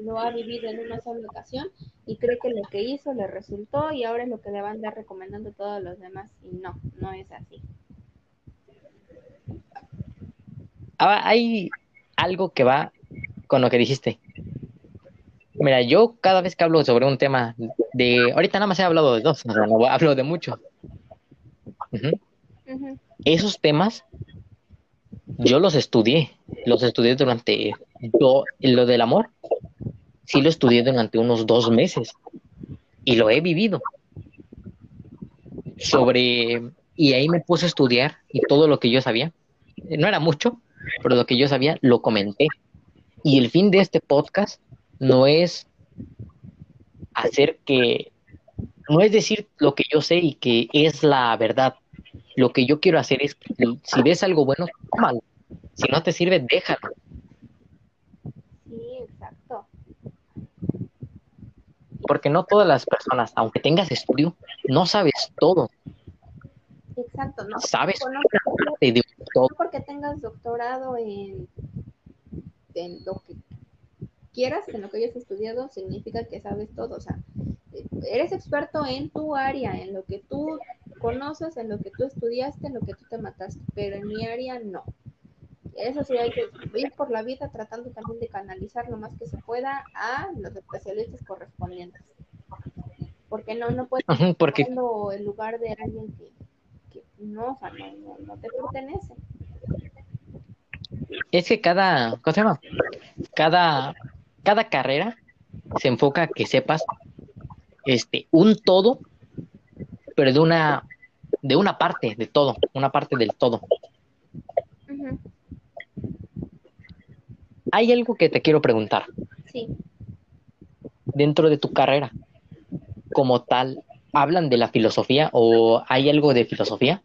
lo ha vivido en una sola ocasión y cree que lo que hizo le resultó y ahora es lo que le van a dar recomendando a todos los demás y no, no es así. Ahora, hay algo que va con lo que dijiste. Mira, yo cada vez que hablo sobre un tema de, ahorita nada más he hablado de dos, *laughs* no, hablo de mucho. Esos temas yo los estudié, los estudié durante lo del amor, sí lo estudié durante unos dos meses y lo he vivido. Sobre, y ahí me puse a estudiar y todo lo que yo sabía, no era mucho, pero lo que yo sabía lo comenté y el fin de este podcast no es hacer que, no es decir lo que yo sé y que es la verdad. Lo que yo quiero hacer es, si ves algo bueno, tómalo. Si no te sirve, déjalo. Sí, exacto. Porque no todas las personas, aunque tengas estudio, no sabes todo. Exacto, no. Sabes todo. No porque tengas doctorado en en lo que quieras, en lo que hayas estudiado, significa que sabes todo. O sea, eres experto en tu área, en lo que tú conoces, en lo que tú estudiaste, en lo que tú te mataste, pero en mi área no. Eso sí, hay que ir por la vida tratando también de canalizar lo más que se pueda a los especialistas correspondientes. Porque no, no puedes porque... el lugar de alguien que, no, o sea, no, no te pertenece es que cada, ¿cómo se llama? Cada, cada carrera se enfoca a que sepas este un todo, pero de una de una parte de todo, una parte del todo. Hay algo que te quiero preguntar. Sí. Dentro de tu carrera, como tal, ¿hablan de la filosofía o hay algo de filosofía?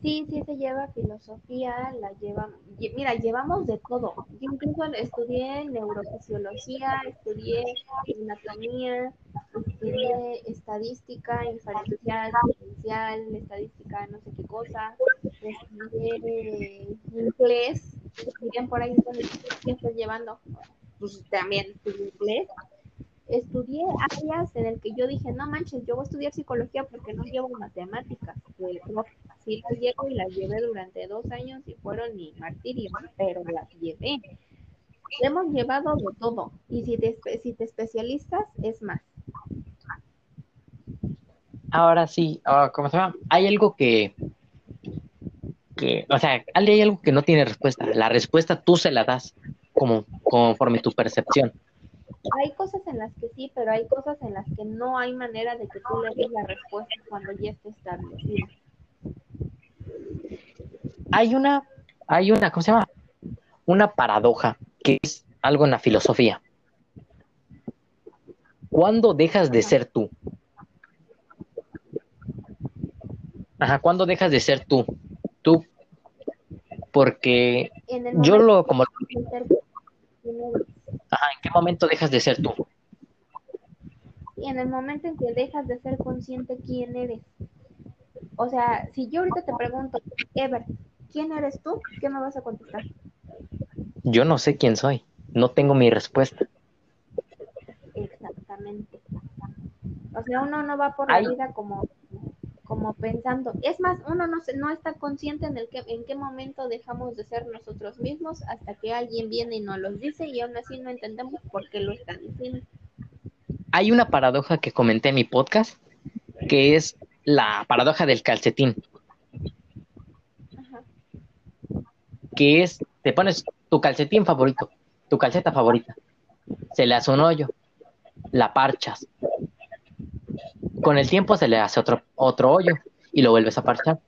Sí, sí se lleva filosofía, la lleva, mira, llevamos de todo. Yo incluso estudié neurofisiología, estudié anatomía, estudié estadística inferencial, estadística no sé qué cosa, estudié inglés, estudié por ahí, ¿qué estás llevando? Pues también estudié inglés, estudié áreas en el que yo dije, no manches, yo voy a estudiar psicología porque no llevo matemáticas. sí las llevo y las llevé durante dos años y fueron mi martirio, pero las llevé. Hemos llevado de todo y si te, si te especialistas es más. Ahora sí, ah, ¿cómo se llama? Hay algo que, que, o sea, hay algo que no tiene respuesta. La respuesta tú se la das como conforme tu percepción hay cosas en las que sí, pero hay cosas en las que no hay manera de que tú le des la respuesta cuando ya esté establecido. Hay una, hay una, ¿cómo se llama? Una paradoja que es algo en la filosofía. ¿Cuándo dejas de ser tú? Ajá, ¿cuándo dejas de ser? Tú, porque yo lo, como... Ajá, ¿en qué momento dejas de ser tú? Y en el momento en que dejas de ser consciente quién eres. O sea, si yo ahorita te pregunto, Ever, ¿quién eres tú? ¿Qué me vas a contestar? Yo no sé quién soy. No tengo mi respuesta. Exactamente. O sea, uno no va por la vida como, como pensando. Es más, uno no, no está consciente en, el que, en qué momento dejamos de ser nosotros mismos hasta que alguien viene y nos los dice y aún así no entendemos por qué lo están diciendo. Hay una paradoja que comenté en mi podcast, que es la paradoja del calcetín. Que es, te pones tu calcetín favorito, tu calceta favorita, se le hace un hoyo, la parchas. Con el tiempo se le hace otro, otro hoyo y lo vuelves a parchar.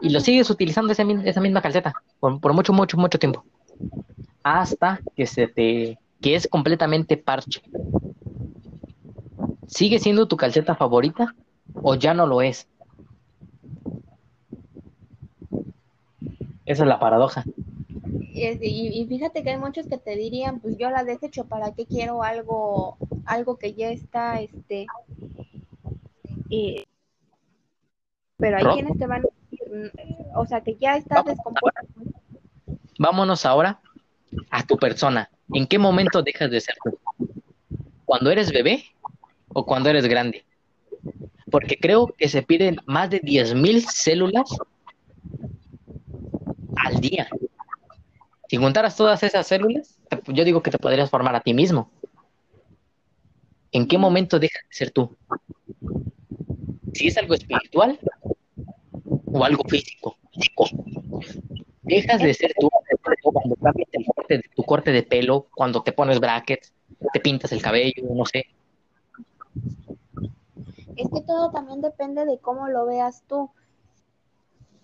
Y lo sigues utilizando esa, esa misma calceta por, mucho, mucho, mucho tiempo. Hasta que se te, que es completamente parche. ¿Sigue siendo tu calceta favorita o ya no lo es? Esa es la paradoja. Y, fíjate que hay muchos que te dirían, pues yo la desecho, ¿para qué quiero algo, algo que ya está, este, pero hay quienes te van a decir, mm, o sea, que ya está descompuesto. Vámonos ahora a tu persona. ¿En qué momento dejas de ser tú? ¿Cuando eres bebé o cuando eres grande? Porque creo que se piden más de 10.000 células al día. Si juntaras todas esas células, yo digo que te podrías formar a ti mismo. ¿En qué momento dejas de ser tú? Si es algo espiritual o algo físico. Dejas de ser tú cuando cambias el corte tu corte de pelo, cuando te pones brackets, te pintas el cabello, no sé. Es que todo también depende de cómo lo veas tú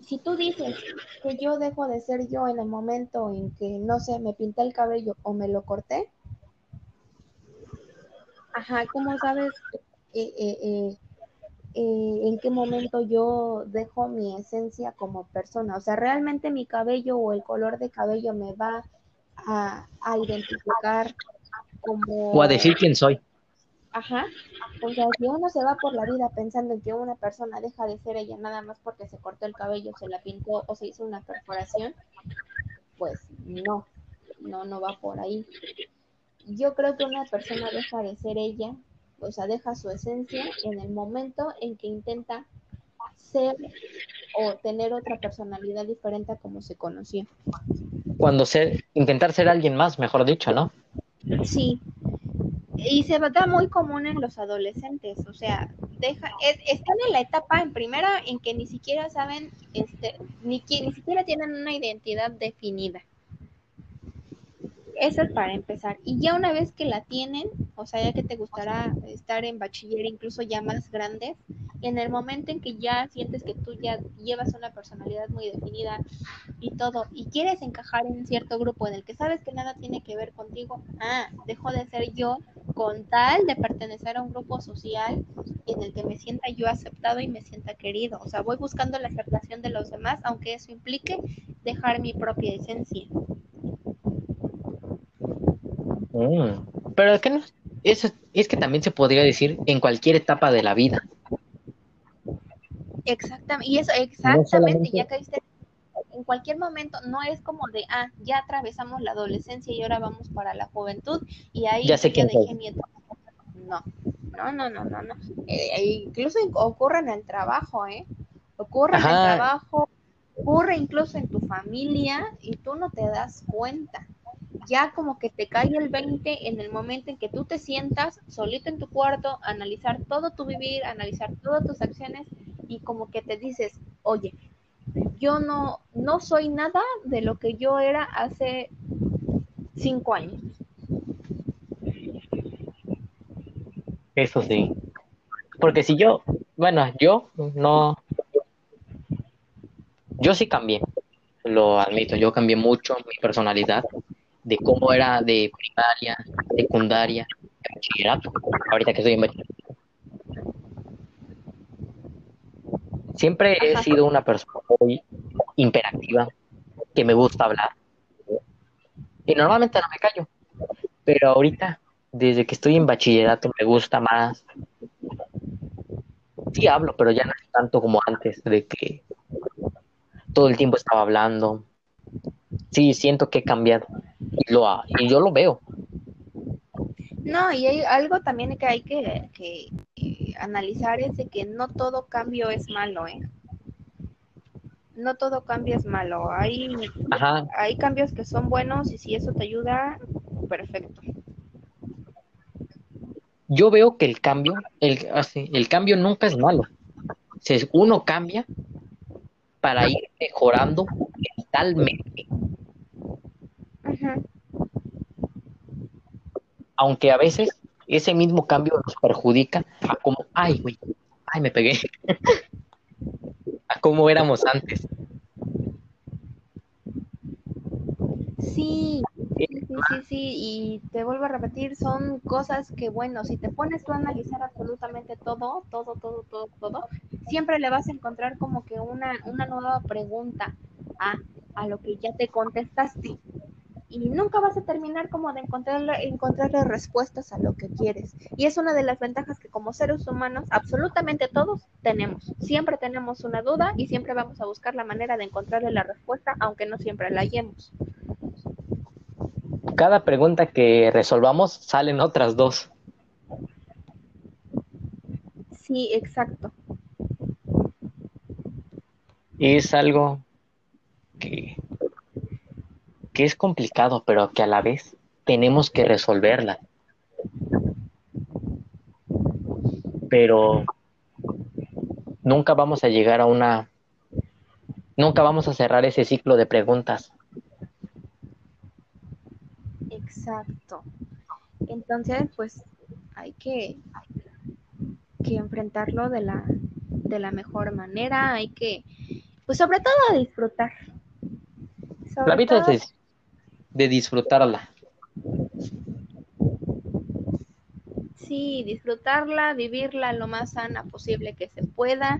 si tú dices que yo dejo de ser yo en el momento en que, no sé, me pinté el cabello o me lo corté, ajá, ¿cómo sabes eh, eh, eh, en qué momento yo dejo mi esencia como persona? O sea, ¿realmente mi cabello o el color de cabello me va a, a identificar como... O a decir quién soy. Ajá. O sea, si uno se va por la vida pensando en que una persona deja de ser ella nada más porque se cortó el cabello, se la pintó o se hizo una perforación, pues no, no, no va por ahí. Yo creo que una persona deja de ser ella, o sea, deja su esencia en el momento en que intenta ser o tener otra personalidad diferente a como se conocía. Cuando ser, intentar ser alguien más, mejor dicho, ¿no? Sí, y se da muy común en los adolescentes, o sea, deja, están en la etapa en primera en que ni siquiera saben, este, ni, ni siquiera tienen una identidad definida. Eso es para empezar. Y ya una vez que la tienen, o sea, ya que te gustará estar en bachiller, incluso ya más grandes, en el momento en que ya sientes que tú ya llevas una personalidad muy definida y todo, y quieres encajar en cierto grupo en el que sabes que nada tiene que ver contigo, ah, dejo de ser yo con tal de pertenecer a un grupo social en el que me sienta yo aceptado y me sienta querido. O sea, voy buscando la aceptación de los demás, aunque eso implique dejar mi propia esencia. Mm. Pero es que no, eso es que también se podría decir en cualquier etapa de la vida. Exactamente, y eso, exactamente, ya que en cualquier momento, no es como de, ah, ya atravesamos la adolescencia y ahora vamos para la juventud y ahí ya, sé que dejé mi No, no, no, no, no, no. Eh, incluso ocurre en el trabajo, ¿eh? Ocurre en el trabajo, ocurre incluso en tu familia y tú no te das cuenta ya como que te cae el 20 en el momento en que tú te sientas solito en tu cuarto, analizar todo tu vivir, analizar todas tus acciones y como que te dices, oye, yo no, no soy nada de lo que yo era hace cinco años. Eso sí. Porque si yo, bueno, yo no, yo sí cambié, lo admito, yo cambié mucho mi personalidad de cómo era de primaria, secundaria, bachillerato, ahorita que estoy en bachillerato. Siempre he sido una persona muy imperativa, que me gusta hablar. Y normalmente no me callo. Pero ahorita, desde que estoy en bachillerato, me gusta más. Sí hablo, pero ya no es tanto como antes, de que todo el tiempo estaba hablando. Sí, siento que he cambiado. Y, lo, y yo lo veo. No, y hay algo también que hay que, que analizar es de que no todo cambio es malo, ¿eh? No todo cambio es malo. Hay, hay cambios que son buenos y si eso te ayuda, perfecto. Yo veo que el cambio, el, así, el cambio nunca es malo. Si uno cambia para ir mejorando mentalmente. Aunque a veces ese mismo cambio nos perjudica a como, ay, güey, ay, me pegué, *laughs* a cómo éramos antes. Sí, sí, sí, sí, y te vuelvo a repetir, son cosas que, bueno, si te pones tú a analizar absolutamente todo, todo, todo, todo, todo, siempre le vas a encontrar como que una, una nueva pregunta a, a lo que ya te contestaste y nunca vas a terminar como de encontrar, encontrarle respuestas a lo que quieres. Y es una de las ventajas que como seres humanos, absolutamente todos tenemos. Siempre tenemos una duda y siempre vamos a buscar la manera de encontrarle la respuesta, aunque no siempre la hallemos. Cada pregunta que resolvamos salen otras dos. Sí, exacto. Es algo que que es complicado, pero que a la vez tenemos que resolverla. Pero nunca vamos a llegar a una, nunca vamos a cerrar ese ciclo de preguntas. Exacto. Entonces, pues hay que, que enfrentarlo de la, de la mejor manera, hay que, pues sobre todo disfrutar. La vida es de disfrutarla. Sí, disfrutarla, vivirla lo más sana posible que se pueda,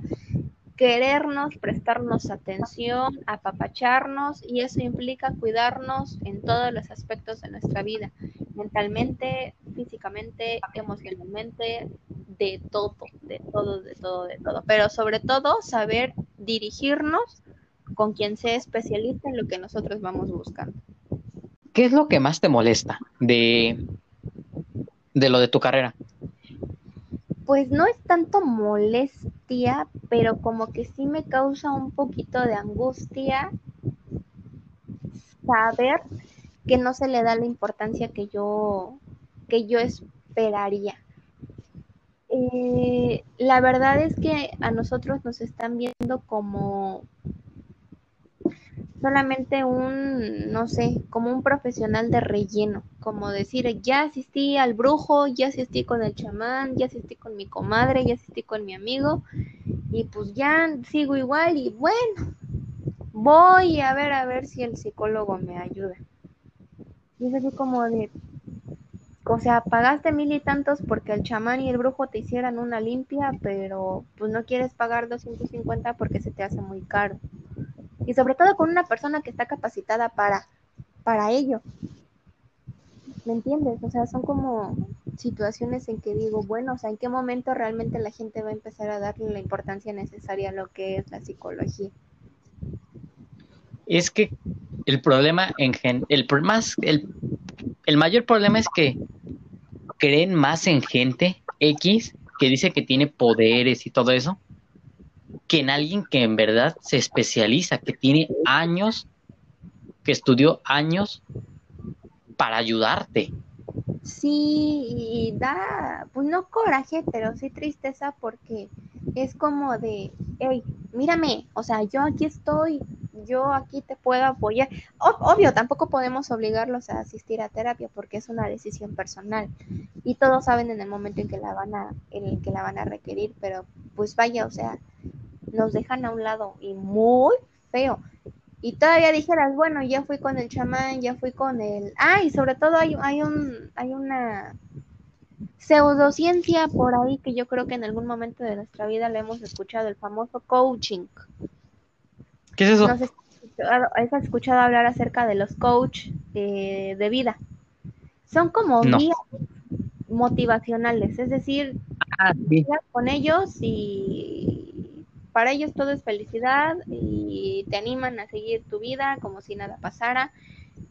querernos, prestarnos atención, apapacharnos y eso implica cuidarnos en todos los aspectos de nuestra vida, mentalmente, físicamente, emocionalmente, de todo, de todo, de todo, de todo. Pero sobre todo saber dirigirnos con quien sea especialista en lo que nosotros vamos buscando. ¿qué es lo que más te molesta de, de lo de tu carrera? Pues no es tanto molestia, pero como que sí me causa un poquito de angustia saber que no se le da la importancia que yo, que yo esperaría. Eh, la verdad es que a nosotros nos están viendo como solamente un, no sé, como un profesional de relleno, como decir, ya asistí al brujo, ya asistí con el chamán, ya asistí con mi comadre, ya asistí con mi amigo, y pues ya sigo igual y bueno, voy a ver a ver si el psicólogo me ayuda. Y es así como de, o sea, pagaste mil y tantos porque el chamán y el brujo te hicieran una limpia, pero pues no quieres pagar 250 porque se te hace muy caro y sobre todo con una persona que está capacitada para, para ello. ¿Me entiendes? O sea, son como situaciones en que digo, bueno, o sea, ¿en qué momento realmente la gente va a empezar a darle la importancia necesaria a lo que es la psicología? Es que el problema en gen el más el, el mayor problema es que creen más en gente X que dice que tiene poderes y todo eso que en alguien que en verdad se especializa, que tiene años, que estudió años para ayudarte. Sí, y da, pues no coraje, pero sí tristeza porque es como de, hey, mírame, o sea, yo aquí estoy yo aquí te puedo apoyar. obvio, tampoco podemos obligarlos a asistir a terapia porque es una decisión personal y todos saben en el momento en que la van a, en el que la van a requerir, pero pues vaya, o sea, nos dejan a un lado y muy feo. Y todavía dijeras, bueno, ya fui con el chamán, ya fui con el... Ah, y sobre todo hay, hay, un, hay una pseudociencia por ahí que yo creo que en algún momento de nuestra vida le hemos escuchado, el famoso coaching. ¿Qué es eso? No sé si has escuchado hablar acerca de los coach de, vida. Son como guías motivacionales, es decir, ah, con ellos y para ellos todo es felicidad y te animan a seguir tu vida como si nada pasara,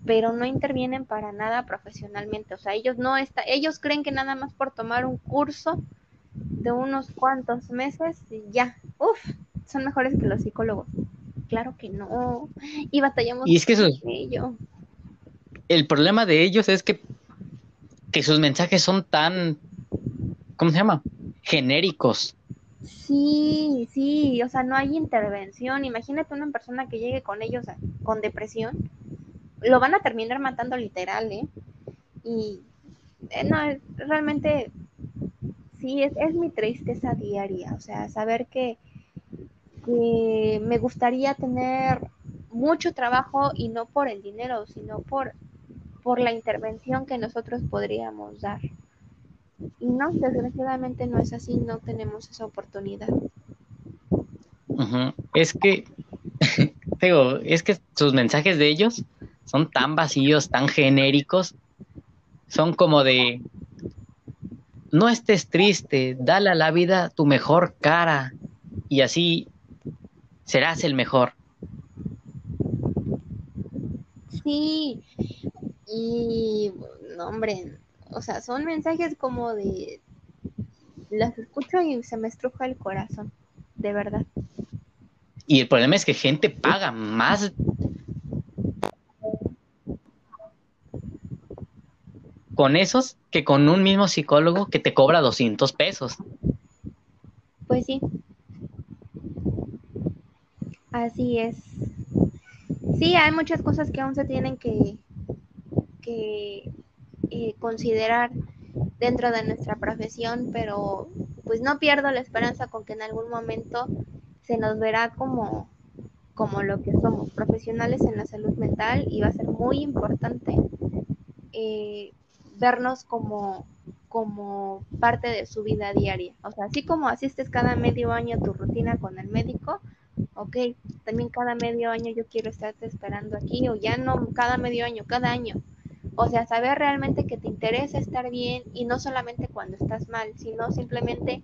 pero no intervienen para nada profesionalmente, o sea, ellos no está, ellos creen que nada más por tomar un curso de unos cuantos meses ya, uff, son mejores que los psicólogos claro que no. Y batallamos y es que con ello. El problema de ellos es que, que sus mensajes son tan, ¿cómo se llama? Genéricos. Sí, sí, o sea, no hay intervención. Imagínate una persona que llegue con ellos con depresión. Lo van a terminar matando literal, ¿eh? Y eh, no, realmente sí, es, es mi tristeza diaria. O sea, saber que, me gustaría tener mucho trabajo y no por el dinero, sino por, por la intervención que nosotros podríamos dar. Y no, desgraciadamente no es así, no tenemos esa oportunidad. Es que, *laughs* digo, es que sus mensajes de ellos son tan vacíos, tan genéricos, son como de, no estés triste, dale a la vida tu mejor cara. Y así serás el mejor. Sí, y no, hombre, o sea, son mensajes como de las escucho y se me estruja el corazón, de verdad. Y el problema es que gente paga más con esos que con un mismo psicólogo que te cobra 200 pesos. Pues sí, Así es. Sí, hay muchas cosas que aún se tienen que, que eh, considerar dentro de nuestra profesión, pero pues no pierdo la esperanza con que en algún momento se nos verá como, como lo que somos, profesionales en la salud mental, y va a ser muy importante eh, vernos como, como parte de su vida diaria. O sea, así como asistes cada medio año tu rutina con el médico, ok, también cada medio año yo quiero estarte esperando aquí, o ya no cada medio año, cada año. O sea, saber realmente que te interesa estar bien y no solamente cuando estás mal, sino simplemente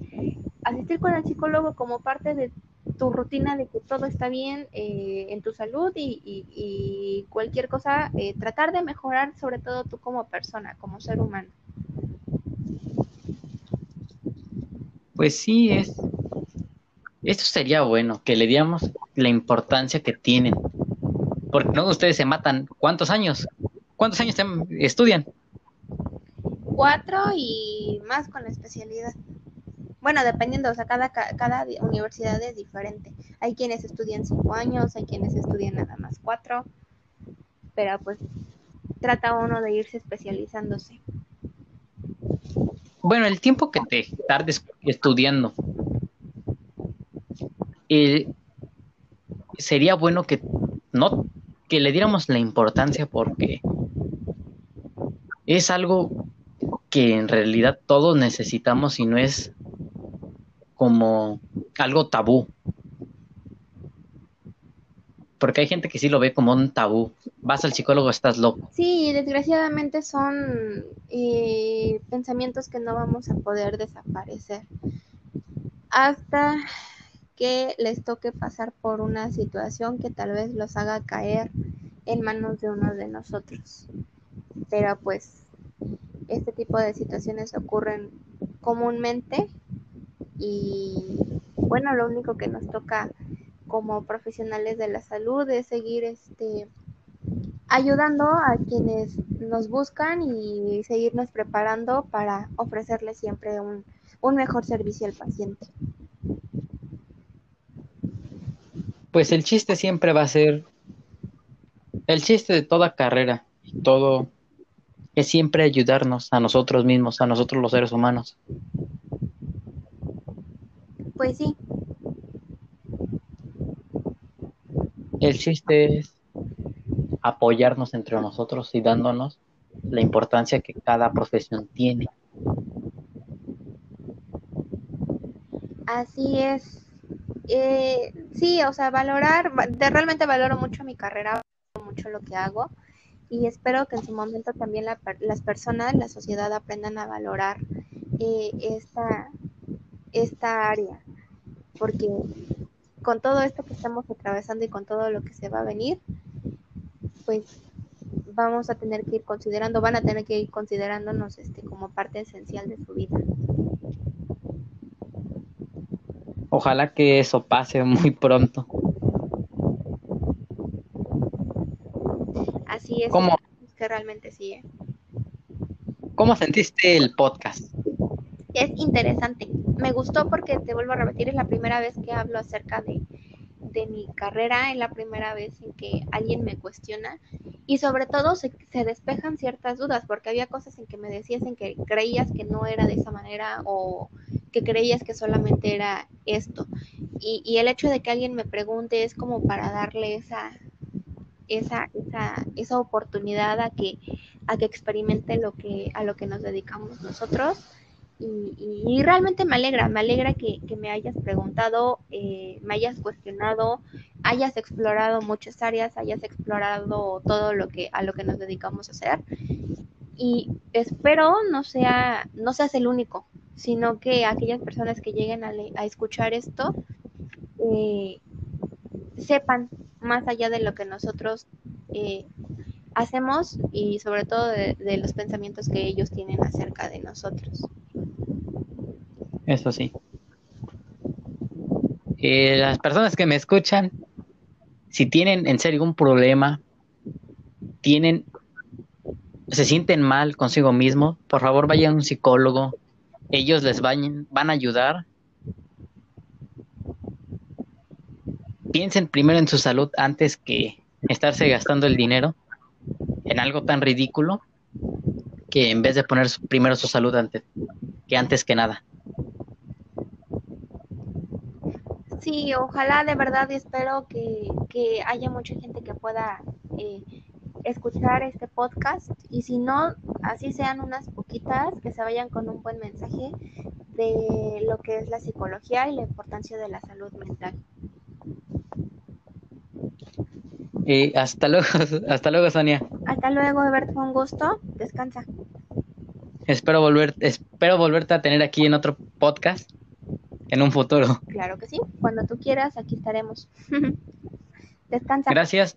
asistir con el psicólogo como parte de tu rutina de que todo está bien eh, en tu salud y, cualquier cosa, eh, tratar de mejorar sobre todo tú como persona, como ser humano. Pues sí, es, esto sería bueno, que le diéramos la importancia que tienen. Porque no ustedes se matan. ¿Cuántos años? ¿Cuántos años estudian? Cuatro y más con la especialidad. Bueno, dependiendo, o sea, cada, cada universidad es diferente. Hay quienes estudian cinco años, hay quienes estudian nada más cuatro, pero pues trata uno de irse especializándose. Bueno, el tiempo que te tardes estudiando, eh, sería bueno que no que le diéramos la importancia porque es algo que en realidad todos necesitamos y no es como algo tabú. Porque hay gente que sí lo ve como un tabú. Vas al psicólogo, estás loco. Sí, desgraciadamente son eh, pensamientos que no vamos a poder desaparecer. Hasta que les toque pasar por una situación que tal vez los haga caer en manos de uno de nosotros. Pero pues este tipo de situaciones ocurren comúnmente y bueno, lo único que nos toca como profesionales de la salud es seguir este ayudando a quienes nos buscan y seguirnos preparando para ofrecerles siempre un, un mejor servicio al paciente. Pues el chiste siempre va a ser, el chiste de toda carrera, todo, es siempre ayudarnos a nosotros mismos, a nosotros los seres humanos. Pues sí. El chiste es apoyarnos entre nosotros y dándonos la importancia que cada profesión tiene. Así es. Eh, sí, o sea, valorar, realmente valoro mucho mi carrera, mucho lo que hago y espero que en su momento también las personas, la sociedad aprendan a valorar eh, esta, esta área, porque con todo esto que estamos atravesando y con todo lo que se va a venir, pues vamos a tener que ir considerando, van a tener que ir considerándonos este, como parte esencial de su vida. Ojalá que eso pase muy pronto. Así es. ¿Cómo? Que realmente sí. ¿eh? ¿Cómo sentiste el podcast? Es interesante. Me gustó porque, te vuelvo a repetir, es la primera vez que hablo acerca de, de mi carrera, es la primera vez en que alguien me cuestiona y sobre todo se, se, despejan ciertas dudas porque había cosas en que me decías en que creías que no era de esa manera o que creías que solamente era esto. Y, el hecho de que alguien me pregunte es como para darle esa, esa, esa, oportunidad a que, a que experimente lo que, a lo que nos dedicamos nosotros. Y, y, realmente me alegra, me alegra que, que me hayas preguntado, eh, me hayas cuestionado, hayas explorado muchas áreas, hayas explorado todo lo que a lo que nos dedicamos a hacer. Y espero no sea, no seas el único, sino que aquellas personas que lleguen a, a escuchar esto eh, sepan más allá de lo que nosotros eh, hacemos y sobre todo de, de, los pensamientos que ellos tienen acerca de nosotros. Eso sí. Eh, las personas que me escuchan, si tienen en serio un problema, tienen, se sienten mal consigo mismo, por favor vayan a un psicólogo, ellos les van, van a ayudar. Piensen primero en su salud antes que estarse gastando el dinero en algo tan ridículo que en vez de poner primero su salud antes que antes que nada. Sí, ojalá de verdad espero que, que haya mucha gente que pueda eh, escuchar este podcast y si no, así sean unas poquitas que se vayan con un buen mensaje de lo que es la psicología y la importancia de la salud mental. Y hasta luego, *laughs* hasta luego, Sonia. Hasta luego, Ebert, fue un gusto. Descansa. Espero volver, espero volverte a tener aquí en otro podcast en un futuro. Claro que sí. Cuando tú quieras, aquí estaremos. *laughs* Descansa. Gracias.